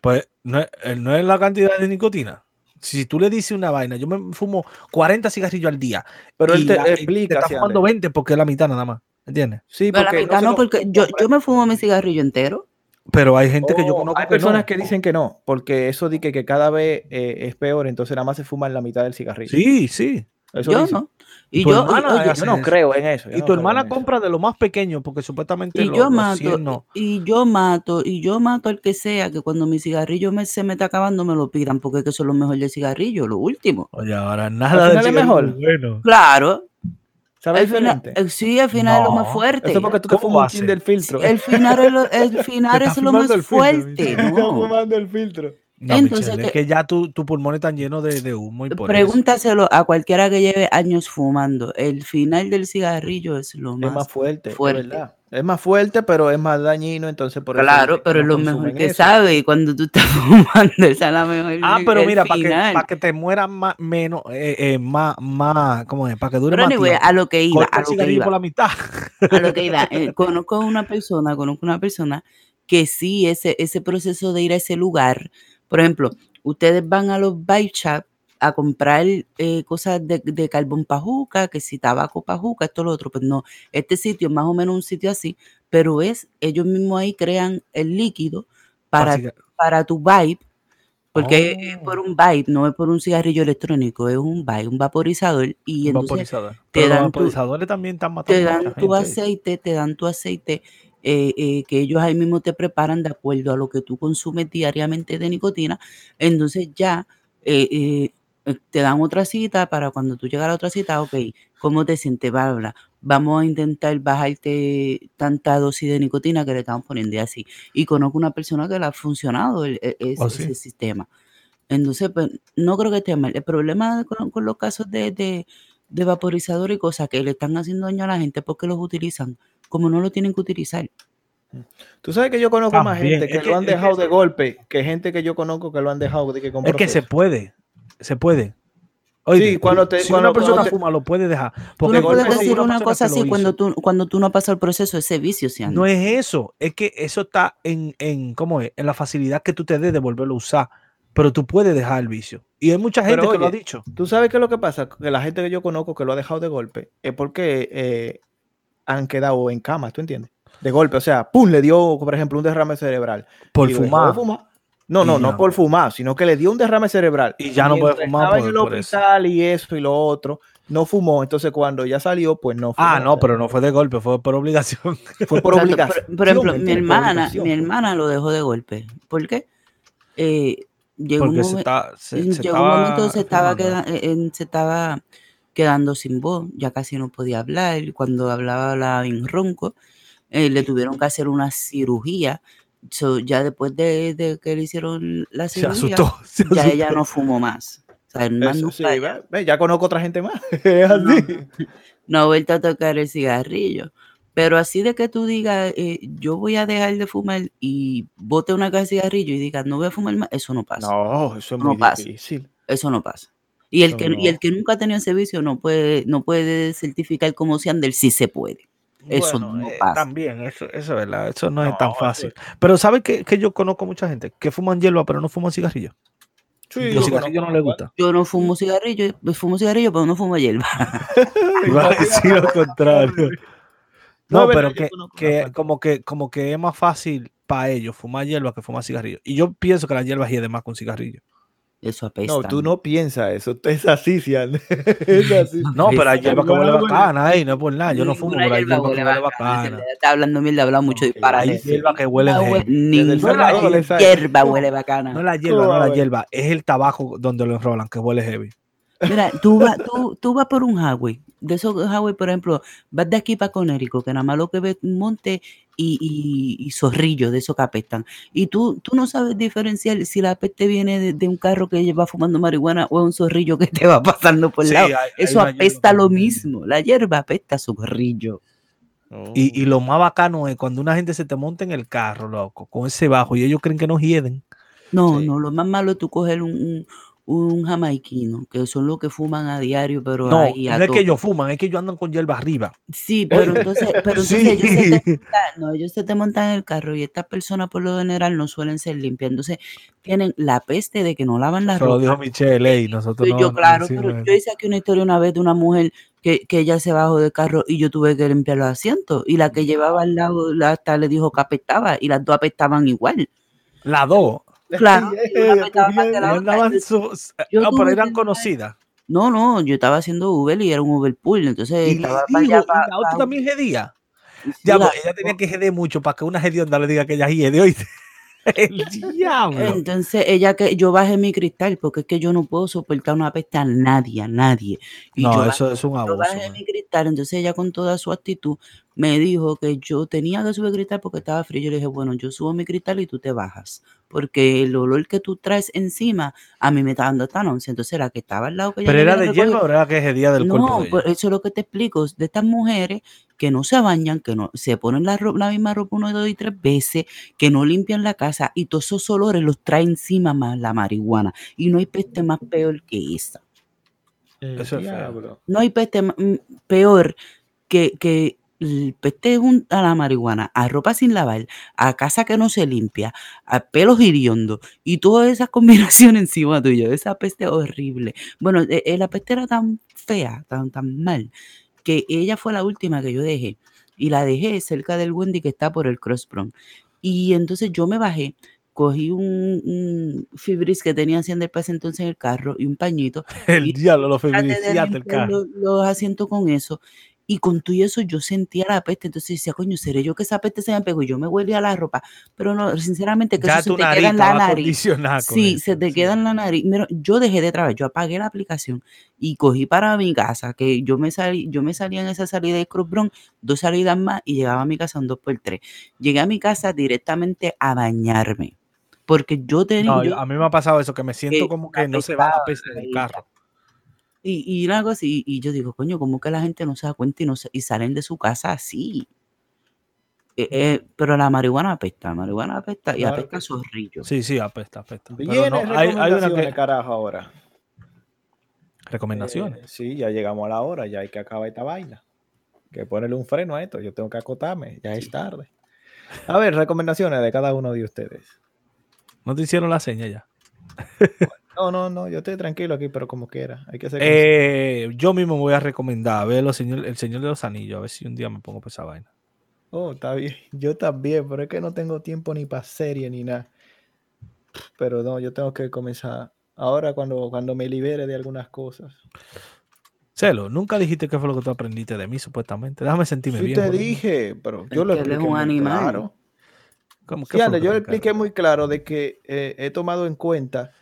Pues no es, eh, no es la cantidad de nicotina. Si tú le dices una vaina, yo me fumo 40 cigarrillos al día. Pero él te la- explica. está sí, fumando Andrés. 20 porque es la mitad nada más. ¿Entiendes? Sí, Pero la porque mitad se no, porque yo, yo me fumo mi cigarrillo entero. Pero hay gente que yo Oh, conozco hay que personas no. que dicen que no, porque eso di que, que cada vez eh, es peor, entonces nada más se fuman la mitad del cigarrillo. Sí, sí. Eso yo dicen. no. Y Tu yo, y- hermana oye, hace Yo no creo en eso. Y no tu hermana compra de lo más pequeño porque supuestamente y lo- yo mato, 100 no. y yo mato, y yo mato al que sea que cuando mi cigarrillo me, se me está acabando me lo pidan, porque es que eso es lo mejor del cigarrillo, lo último. Oye, ahora nada final del es cigarrillo mejor. bueno. Claro, ¿Sabe al final, eh, sí, al final es lo más fuerte. Eso es porque tú te ¿Cómo fumas un del filtro. El final es lo, el (laughs) final es lo más el filtro, fuerte. No. fumando el filtro. No, Entonces, Michelle, es que- que ya tu, tu pulmón están llenos de, de humo y por eso. Pregúntaselo a cualquiera que lleve años fumando. El final del cigarrillo es lo Es más. más fuerte, es verdad. Es más fuerte, pero es más dañino, entonces por eso Claro, pero es lo mejor que eso. sabe. Y cuando tú estás (laughs) fumando, esa es la mejor. Ah, pero mira, para que, pa' que te mueras más, menos, eh, eh, más, más, ¿cómo es? Para que dure Pero más anyway, a lo que iba, Corta a el lo que iba. por la mitad. a lo que iba. Eh, conozco una persona, conozco una persona que sí, ese, ese proceso de ir a ese lugar, por ejemplo, ustedes van a los bike shop a comprar eh, cosas de, de carbón pajuca, que si tabaco pajuca, esto lo otro, pues no, este sitio es más o menos un sitio así, pero es, ellos mismos ahí crean el líquido para, para tu vibe, porque es Oh. por un vibe, no es por un cigarrillo electrónico, es un vibe, un vaporizador, y un entonces vaporizador. te Pero los dan tu- vaporizadores también están matando te a dan tu gente. aceite, te dan tu aceite eh, eh, que ellos ahí mismo te preparan de acuerdo a lo que tú consumes diariamente de nicotina. Entonces ya eh, eh, eh, te dan otra cita para cuando tú llegas a la otra cita, ok, ¿cómo te sientes, Bárbara? Vamos a intentar bajarte tanta dosis de nicotina que le estamos poniendo así. Y conozco una persona que le ha funcionado el- e- ese, ¿Oh, sí? ese sistema. Entonces, pues, no creo que esté mal. El problema con, con los casos de, de, de vaporizador y cosas que le están haciendo daño a la gente porque los utilizan como no lo tienen que utilizar. Tú sabes que yo conozco más También, gente es que, que- lo han es que dejado de golpe que gente que yo conozco que lo han dejado de que con Es que se puede, se puede. Oye, Sí, cuando te- si cuando- una persona cuando te- fuma, lo puede dejar. Tú Porque no puedes decir una cosa que así cuando tú, cuando tú no pasas el proceso, ese vicio se anda. No es eso, es que eso está en, en, ¿cómo es? En la facilidad que tú te des de volverlo a usar. Pero tú puedes dejar el vicio. Y hay mucha gente Pero, que lo ha oye, dicho. Tú sabes qué es lo que pasa, que la gente que yo conozco que lo ha dejado de golpe es porque eh, han quedado en cama, ¿tú entiendes? De golpe, o sea, pum, le dio, por ejemplo, un derrame cerebral. Por fumar. No, no, no por fumar, sino que le dio un derrame cerebral. Y ya no puede fumar Estaba por- en el eso. hospital y eso y lo otro. No fumó, entonces cuando ya salió, pues no fumó. Ah, no, pero no fue de golpe, fue por obligación. (laughs) fue por Exacto, obligación. Por, por ejemplo, ¿me mi hermana, mi pues. hermana lo dejó de golpe. ¿Por qué? Eh, llegó un Porque se está. se- se llegó un estaba momento se estaba, fumando. queda- eh, se estaba quedando sin voz, ya casi no podía hablar. Cuando hablaba hablaba en ronco, eh, le tuvieron que hacer una cirugía. So, ya después de, de que le hicieron la Se cirugía, asustó. (laughs) se ya ella asustó. no fumó más. O sea, más Eso nunca sí, ella- ve, ve, ya conozco otra gente más. (laughs) Es así. no ha vuelto a tocar el cigarrillo. Pero así de que tú digas, eh, yo voy a dejar de fumar y bote una caja de cigarrillo y digas, no voy a fumar más, eso no pasa. No, eso es No muy pasa. difícil. Eso no pasa. Y el, que, no. y el que nunca ha tenido ese vicio no puede, no puede certificar como sean del sí se puede. Eso no eh, pasa. También, eso, eso es verdad, eso no, es No, tan fácil. Pero ¿sabes que, que yo conozco mucha gente que fuman hierba pero no fuman cigarrillo? Sí, Los yo cigarrillos no conozco les gusta. Yo no fumo cigarrillo, pues fumo cigarrillo, pero no fumo hierba. (laughs) (laughs) Iba a decir lo contrario. No, No, es pero que, que como que como que es más fácil para ellos fumar hierba que fumar cigarrillo. Y yo pienso que la hierba hiede más con cigarrillo. Eso apesta. No, tú no piensas eso. (laughs) Es así, Cian. Es así. (laughs) No, pero hay Esa hierba que hierba huele no huele- bacana, ey, no es por nada. Yo no fumo, pero hay hierba hierba que huele huele bacana. Está hablando mierda, hablado mucho disparate. Hay hierba que huele Ninguna hierba (laughs) huele bacana. No la hierba, no es ¿Cómo va a la hierba, es el tabaco donde lo enrolan que huele heavy. Mira, tú vas, tú, tú vas por un highway, de esos highway, por ejemplo, vas de aquí para Conérico, que nada más lo que ves es un monte y, y, y zorrillos de esos que apestan. Y tú, tú no sabes diferenciar si la peste viene de, de un carro que va fumando marihuana o es un zorrillo que te va pasando por el Sí, lado. hay- hay Eso hierba apesta lo mismo. La hierba apesta a zorrillo. Y, y lo más bacano es cuando una gente se te monta en el carro, loco, con ese bajo, y ellos creen que no hieden. No, Sí. no, lo más malo es tú coger un, un, un jamaiquino, que son los que fuman a diario, pero No, ahí a no es que ellos fuman, es que ellos andan con hierba arriba. Sí, pero entonces, (laughs) pero entonces Sí. ellos se te montan, no, ellos se te montan en el carro y estas personas por lo general no suelen ser limpias. Entonces tienen la peste de que no lavan la Eso lo ropa. dijo Michelle, ey, nosotros no. yo, no claro, pero yo hice aquí una historia una vez de una mujer que, que ella se bajó del carro y yo tuve que limpiar los asientos. Y la que llevaba al lado, la, hasta le dijo que apestaba y las dos apestaban igual. Las dos. Claro, (laughs) la yo pero tuve eran conocidas. No, no, yo estaba haciendo Uber y era un Uber pool, entonces Y, le estaba para digo, allá, y pa- la otra pa- también sí, Ya, la- pues, ella tenía que jeder mucho para que una hedionda le diga que ella hiede, oíste. (laughs) El diablo. Entonces ella que yo bajé mi cristal porque es que yo no puedo soportar una peste a nadie, a nadie. Y No, yo eso es un Yo abuso. bajé man. mi cristal, entonces ella con toda su actitud me dijo que yo tenía que subir cristal porque estaba frío. Yo le dije, bueno, yo subo mi cristal y tú te bajas, porque el olor que tú traes encima a mí me está dando esta náusea. Entonces la que estaba al lado que ella Pero era de hierba o era que hedía del cuerpo no, de ella? pues eso es lo que te explico, de estas mujeres que no se bañan, que no se ponen la, misma ropa una, dos y tres veces, que no limpian la casa y todos esos olores los trae encima más la marihuana. Y no hay peste más peor que esa. Eso es feo. Diablo. No hay peste peor que, que el peste jun- a la marihuana, a ropa sin lavar, a casa que no se limpia, a pelos hiriondos y todas esas combinaciones (laughs) encima tuyo. Esa peste horrible. Bueno, eh, eh, la peste era tan fea, tan, tan mal, que ella fue la última que yo dejé. Y la dejé cerca del Wendy que está por el Cross Bronx. Y entonces yo me bajé, cogí un, un fibris que tenía haciendo el pase entonces en el carro y un pañito (laughs) El y diablo lo feminiciaste el carro. Los, los asientos con eso. Y con todo y eso yo sentía la peste. Entonces decía, coño, seré yo que esa peste se me pegó y yo me huele a la ropa. Pero no, sinceramente, que Ya eso se te queda en la nariz. Sí, eso, se te queda en la nariz. Mira, yo dejé de trabajar, yo apagué la aplicación y cogí para mi casa, que yo me salí, yo me salía en esa salida de Cruz Bronx, dos salidas más y llegaba a mi casa un 2x3. Llegué a mi casa directamente a bañarme. Porque yo tenía. No, yo- a mí me ha pasado eso, que me siento que como que no se va la peste del carro. Y, y algo así, y yo digo, coño, ¿cómo que la gente no se da cuenta y, no se- y salen de su casa así? Eh, eh, pero la marihuana apesta, la marihuana apesta y Claro apesta a zorrillo. Sí, sí, apesta, apesta. Pero no, hay, hay una recomendaciones, que... carajo, ahora. Recomendaciones. Eh, sí, ya llegamos a la hora, ya hay que acabar esta vaina. Que ponerle un freno a esto, yo tengo que acotarme, ya es tarde. A ver, recomendaciones de cada uno de ustedes. No te hicieron la seña ya. (laughs) No, no, no, yo estoy tranquilo aquí, pero como quiera. Hay que ser Eh, yo mismo me voy a recomendar ver los señor, El Señor de los Anillos, a ver si un día me pongo por esa vaina. Oh, está bien. (laughs) Yo también, pero es que no tengo tiempo ni para serie ni nada. Pero no, yo tengo que comenzar ahora cuando, cuando me libere de algunas cosas. Celo, nunca dijiste qué fue lo que tú aprendiste de mí, supuestamente. Déjame sentirme Sí bien. te lo dije, pero Es yo lo que él es expliqué un muy animal. claro. ¿Cómo? ¿Qué Sí, lo que yo te expliqué muy claro de que eh, he tomado en cuenta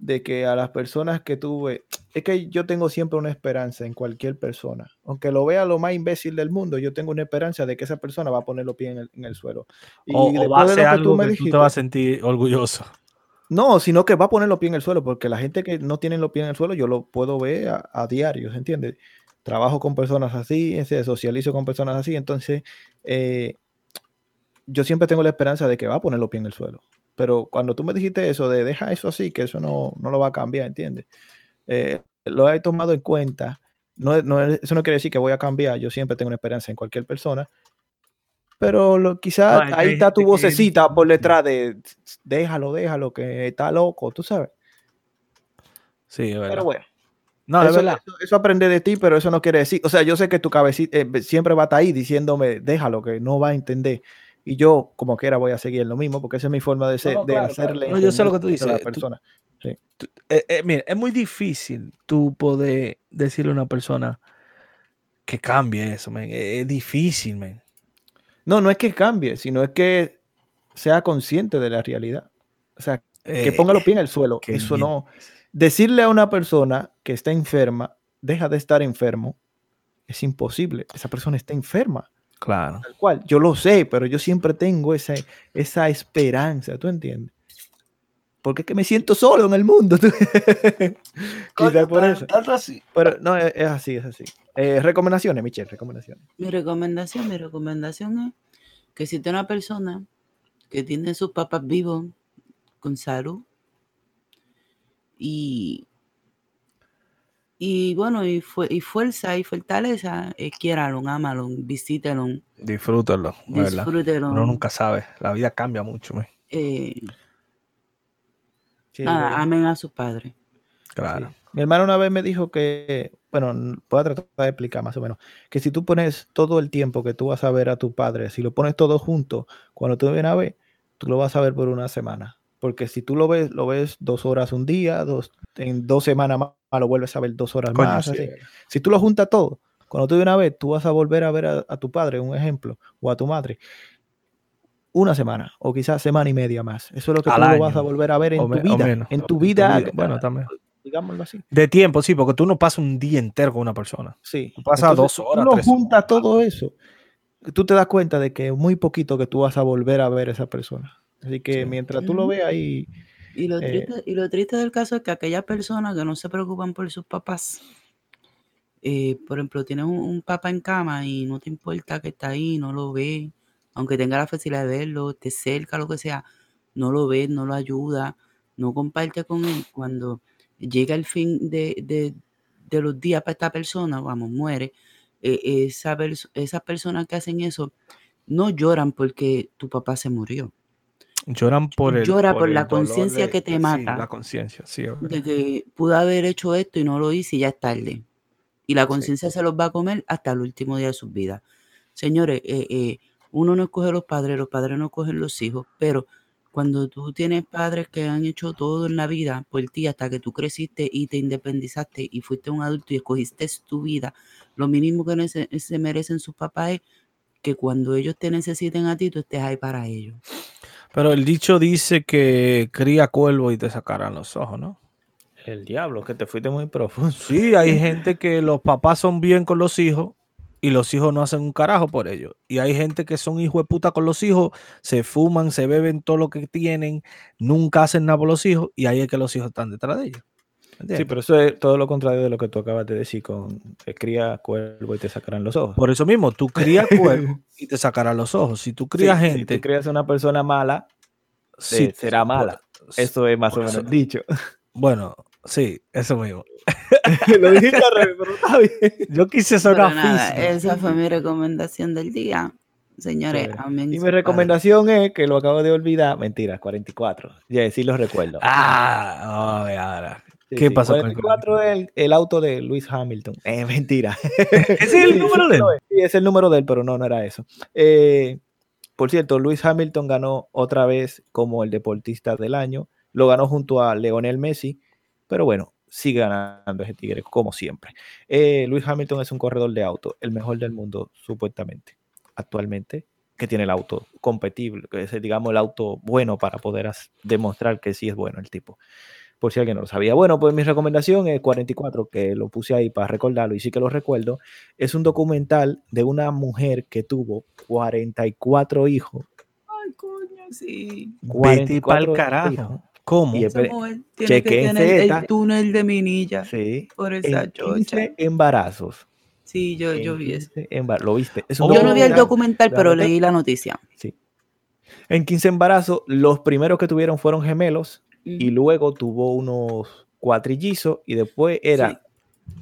de que a las personas que tuve, es que yo tengo siempre una esperanza en cualquier persona. Aunque lo vea lo más imbécil del mundo, yo tengo una esperanza de que esa persona va a poner los pies en el, en el suelo. Y O, o va a ser algo tú me que tú dijiste, te vas a sentir orgulloso. no, sino que va a poner los pies en el suelo, porque la gente que no tiene los pies en el suelo, yo lo puedo ver a, a diario, ¿se entiende? Trabajo con personas así, se socializo con personas así, entonces eh, yo siempre tengo la esperanza de que va a poner los pies en el suelo. Pero cuando tú me dijiste eso de deja eso así, que eso no, no lo va a cambiar, ¿entiendes? Eh, lo he tomado en cuenta. No, es- no es- eso no quiere decir que voy a cambiar, yo siempre tengo una esperanza en cualquier persona. Pero lo, quizás es que ahí está tu gente que es vocecita por detrás de déjalo, déjalo, que está loco, tú sabes. Sí, es verdad. Pero bueno, no, es eso, verdad. eso- eso aprende de ti, pero eso no quiere decir, o sea, yo sé que tu cabecita eh, siempre va a estar ahí diciéndome, déjalo, que no va a entender. Y yo, como quiera, voy a seguir lo mismo, porque esa es mi forma de, ser, no, de claro, claro. hacerle. No, yo sé lo que entender tú a la dices. Tú- persona. Eh, eh, mira, es muy difícil tú poder decirle a una persona que cambie eso, man. Es, es difícil, man. No, no es que cambie, sino es que sea consciente de la realidad. O sea, que Eh, ponga los pies en el suelo. Eso bien. no. Decirle a una persona que está enferma, deja de estar enfermo, es imposible. Esa persona está enferma. Claro. Tal cual. Yo lo sé, pero yo siempre tengo esa, esa esperanza, ¿tú entiendes? Porque es que me siento solo en el mundo. (laughs) Quizás por eso. Pero no, es, es así, es así. Eh, recomendaciones, Michelle, recomendaciones. Mi recomendación, mi recomendación es que si es una persona que tiene sus papás vivos con salud y, y bueno, y, fue, y fuerza y fortaleza, eh, quiéralo, ámalo, visítelo, Disfrútalo, disfrútelo. Uno nunca sabe. La vida cambia mucho, eh, Sí, nada, de- amen a sus padres. Claro. Sí. Mi hermano una vez me dijo que, bueno, voy a tratar de explicar más o menos, que si tú pones todo el tiempo que tú vas a ver a tu padre, si lo pones todo junto, cuando tú vienes a ver, tú lo vas a ver por una semana. Porque si tú lo ves, lo ves dos horas un día, dos, en dos semanas más, lo vuelves a ver dos horas Coño, más. sí, así. Si tú lo juntas todo, cuando tú vienes a ver, tú vas a volver a ver a, a tu padre, un ejemplo, o a tu madre, una semana, o quizás semana y media más. Eso es lo que Al tú lo vas a volver a ver en tu vida. menos. En tu vida, Bueno, también. digámoslo así. De tiempo, sí, porque tú no pasas un día entero con una persona. Sí. Tú pasas dos si horas, Tú horas. juntas todo eso. Tú te das cuenta de que es muy poquito que tú vas a volver a ver a esa persona. Así que Sí. mientras tú lo veas ahí, Y lo, Eh, triste, y lo triste del caso es que aquellas personas que no se preocupan por sus papás, eh, por ejemplo, tienes un, un papá en cama y no te importa que está ahí, no lo ve, aunque tenga la facilidad de verlo, esté cerca, lo que sea, no lo ve, no lo ayuda, no comparte con él. Cuando llega el fin de, de- de los días para esta persona, vamos, muere, eh, esa pers- esas personas que hacen eso no lloran porque tu papá se murió. Lloran por el. Llora por la conciencia que te sí, mata. la conciencia, sí. de que pude haber hecho esto y no lo hice y ya es tarde. Y la conciencia se los va a comer hasta el último día de sus vidas. Señores, eh, eh, uno no escoge los padres, los padres no escogen los hijos, pero cuando tú tienes padres que han hecho todo en la vida por ti hasta que tú creciste y te independizaste y fuiste un adulto y escogiste tu vida, lo mínimo que se merecen sus papás es que cuando ellos te necesiten a ti, tú estés ahí para ellos. Pero el dicho dice que cría cuervo y te sacarán los ojos, ¿no? el diablo, que te fuiste muy profundo. Sí, hay gente que los papás son bien con los hijos y los hijos no hacen un carajo por ellos. Y hay gente que son hijos de puta con los hijos, se fuman, se beben todo lo que tienen, nunca hacen nada por los hijos y ahí es que los hijos están detrás de ellos. Sí, pero eso es todo lo contrario de lo que tú acabas de decir con que cría cuervo y te sacarán los ojos. Por eso mismo, tú crías (laughs) cuervo y te sacarán los ojos. Si tú crías Sí, gente, Si tú crías una persona mala, sí, eh, será mala. por- Eso es más o menos eso- dicho. Bueno, sí, eso mismo. (laughs) lo dijiste al revés, pero está bien. Yo quise Pero sonar nada, esa fue mi recomendación del día. Señores, amén. Y mi padre. recomendación es, que lo acabo de olvidar, mentira, 44. Ya, sí lo recuerdo. Ah, ver, ahora. Sí, ¿qué sí, pasó con el 44 es el, el auto de Luis Hamilton. (laughs) Eh, mentira. ¿Ese es el número de él? es. Sí, es el número de él, pero no, no era eso. Eh, por cierto, Luis Hamilton ganó otra vez como el deportista del año. Lo ganó junto a Leonel Messi, pero bueno, sigue ganando ese tigre, como siempre. Eh, Luis Hamilton es un corredor de auto, el mejor del mundo, supuestamente, actualmente, que tiene el auto competible, que es, digamos, el auto bueno para poder demostrar que sí es bueno el tipo. Por si alguien no lo sabía. Bueno, pues mi recomendación es 44, que lo puse ahí para recordarlo y sí que lo recuerdo. Es un documental de una mujer que tuvo 44 hijos. Ay, coño, sí. Vete pa'l 44 carajo. hijos. ¿Cómo? Y Esa mujer tiene que tener esta. el túnel de minilla Sí. por esa En chocha. 15 embarazos. Sí, yo, yo vi eso. 15 embar- ¿Lo viste? Es un Yo no vi el documental. pero leí la noticia. Sí. En 15 embarazos, los primeros que tuvieron fueron gemelos y luego tuvo unos cuatrillizos y después era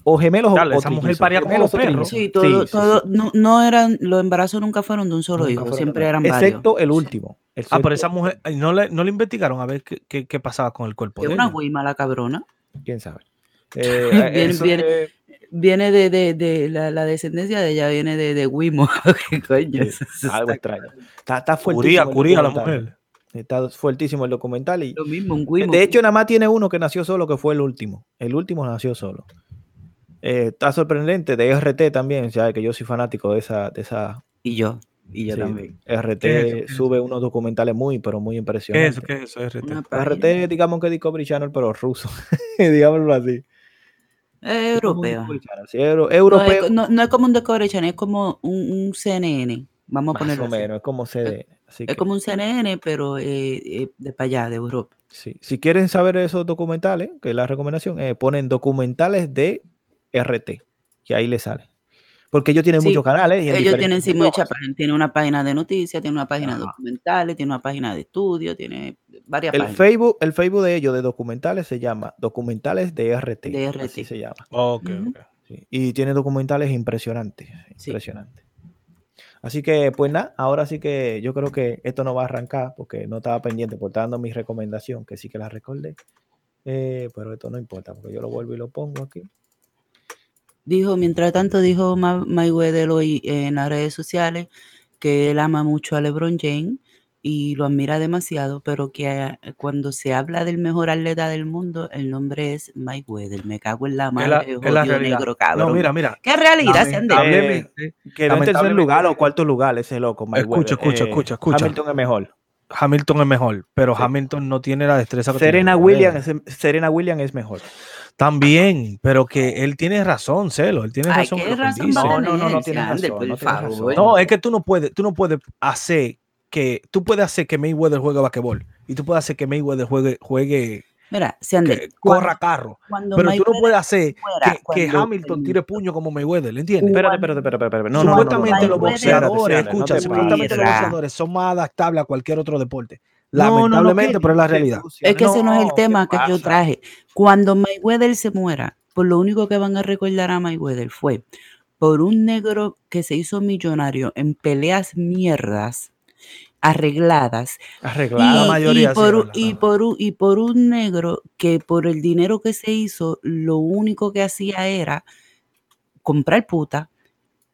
o gemelos o- Dale, o esa mujer paría como gemelos o perro. trillizos. Sí, todo, sí, todo, sí. No, no eran, los embarazos nunca fueron de un solo Nunca hijo, siempre de- eran varios. Excepto el último. Ah, pero esa mujer, no le, no le investigaron a ver qué, qué- qué pasaba con el cuerpo Es de una guima la cabrona. ¿Quién sabe? (laughs) Eh, Viene- eso viene- es- Viene de, de, de la, la descendencia de ella, viene de, de Wimo. ¿Qué (laughs) coño? Sí, Eso- eso algo está extraño. Está, está fuertísimo. Curía, curía la mujer. Está fuertísimo el documental. Y, Lo mismo, un Wimo. de hecho, nada más tiene uno que nació solo, que fue el último. El último nació solo. Eh, está sorprendente. De RT también, ya que yo soy fanático de esa. De esa y yo, y yo sí, también. RT ¿Qué es eso? ¿Qué es sube unos documentales muy, pero muy ¿Qué es impresionantes. eso? ¿Qué es eso? RT? Digamos que Discovery Channel, pero ruso. (laughs) Digámoslo así. Es europeo. Discovery Channel, sí, euro- No es, no- no es como un Discovery Channel, es como un, un CNN. Vamos a más ponerlo o así. menos, es como CD. Así Es que- como un CNN, pero eh, eh, de para allá, de Europa. Sí. Si quieren saber esos documentales, que es la recomendación, eh, ponen documentales de RT, que ahí les sale. Porque ellos tienen Sí, muchos canales. Y Ellos tienen sí mucha idiomas. página. Tiene una página de noticias, tiene una página de documentales, tiene una página de estudio, tiene varias El páginas. Facebook, el Facebook de ellos de documentales se llama Documentales de RT. De Así RT. se llama. Ok, Ujú. ok. sí. Y tiene documentales impresionantes. Sí. Impresionantes. Así que, pues nada, ahora sí que yo creo que esto no va a arrancar porque no estaba pendiente por estar dando mi recomendación, que sí que la recordé. Eh, pero esto no importa porque yo lo vuelvo y lo pongo aquí. Dijo, mientras tanto, dijo Ma- Mayweather hoy en las redes sociales que él ama mucho a LeBron James y lo admira demasiado, pero que eh, cuando se habla del mejor atleta del mundo, el nombre es Mayweather. Me cago en la Es la, madre, es la realidad. negro, cabrón. No, mira, mira. ¿Qué realidad se han Quedó en tercer lugar o cuarto lugar ese loco. Mayweather. Escucha, escucha, Eh, escucha, escucha. Hamilton es mejor. Hamilton es mejor, pero Sí. Hamilton no tiene la destreza que tiene Serena. Williams, es- Serena Williams es mejor. También, pero que él tiene razón, Celo, él tiene Ay, razón. ¿qué razón No, no, no, Ande, razón, no razón. No, es que tú no puedes, tú no puedes hacer que tú puedes hacer que Mayweather juegue basquetbol y tú puedes hacer que Mayweather juegue juegue Mira, se ande- que corra carro, cuando pero tú no Mayweather puedes hacer fuera, que, Hamilton tire puño como Mayweather, ¿entiendes? Espérate, espérate, espérate, espérate. espérate. No, no, no, no, no, supuestamente los boxeadores, escucha, te supuestamente los boxeadores son más adaptables a cualquier otro deporte. No, no, no, Lamentablemente, ¿qué pero es la realidad. Es que ese no es el ¿qué tema que yo traje. Cuando Mayweather se muera, por lo único que van a recordar a Mayweather fue por un negro que se hizo millonario en peleas mierdas arregladas y, mayoría y sí, por, un- ¿verdad? y, por un, y por un negro que por el dinero que se hizo lo único que hacía era comprar puta,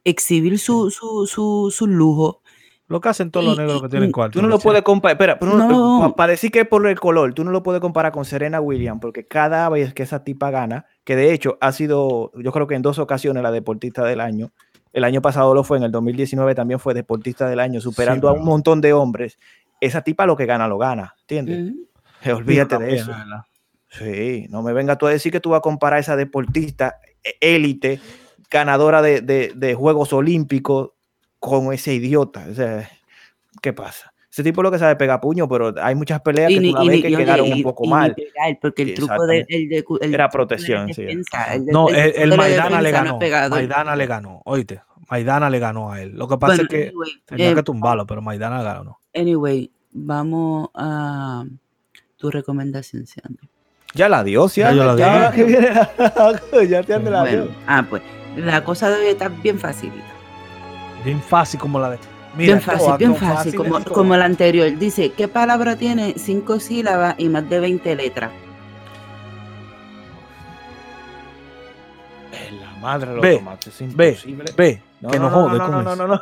exhibir su, su, su, su lujo. Lo que hacen todos los negros y- que tienen cuarto. Tú no lo puedes comparar, espera, pero No. para decir que es por el color, tú no lo puedes comparar con Serena Williams, porque cada vez que esa tipa gana, que de hecho ha sido, yo creo que en dos ocasiones la deportista del año, el año pasado lo fue, en el 2019 también fue deportista del año, superando a pero- un montón de hombres. Esa tipa lo que gana, lo gana, ¿entiendes? Eh, Olvídate de eso. Sí, no me venga tú a decir que tú vas a comparar a esa deportista eh, élite, ganadora de, de- de Juegos Olímpicos, con ese idiota. O sea, ¿qué pasa? Ese tipo lo que sabe pegar puño, pero hay muchas peleas Y que ni- tú la ves ni- que quedaron un poco mal. pegar, porque el Sí, truco de, el de, cu- el Era de protección, sí. defensa, el de- No, el Maidana le no ganó. pegador. Maidana le ganó. Oíste, Maidana le ganó a él. Lo que pasa Bueno, es que anyway, tenía eh, que tumbarlo, pero Maidana ganó. anyway, vamos a tu recomendación, Sandy. Ya la dio, sí, Ya yo la ya, di. que viene la- (laughs) ya te la dio. ah, pues la cosa de hoy está bien facilita. Bien fácil como la de. Bien Mira, fácil, todas bien fácil, fáciles como, todas. como la anterior. Dice, ¿qué palabra tiene cinco sílabas y más de 20 letras? Es la madre de los Ve, tomates, es Ve, imposible. ve, No, que no, no, no, jode no, con no, eso. no, no, no.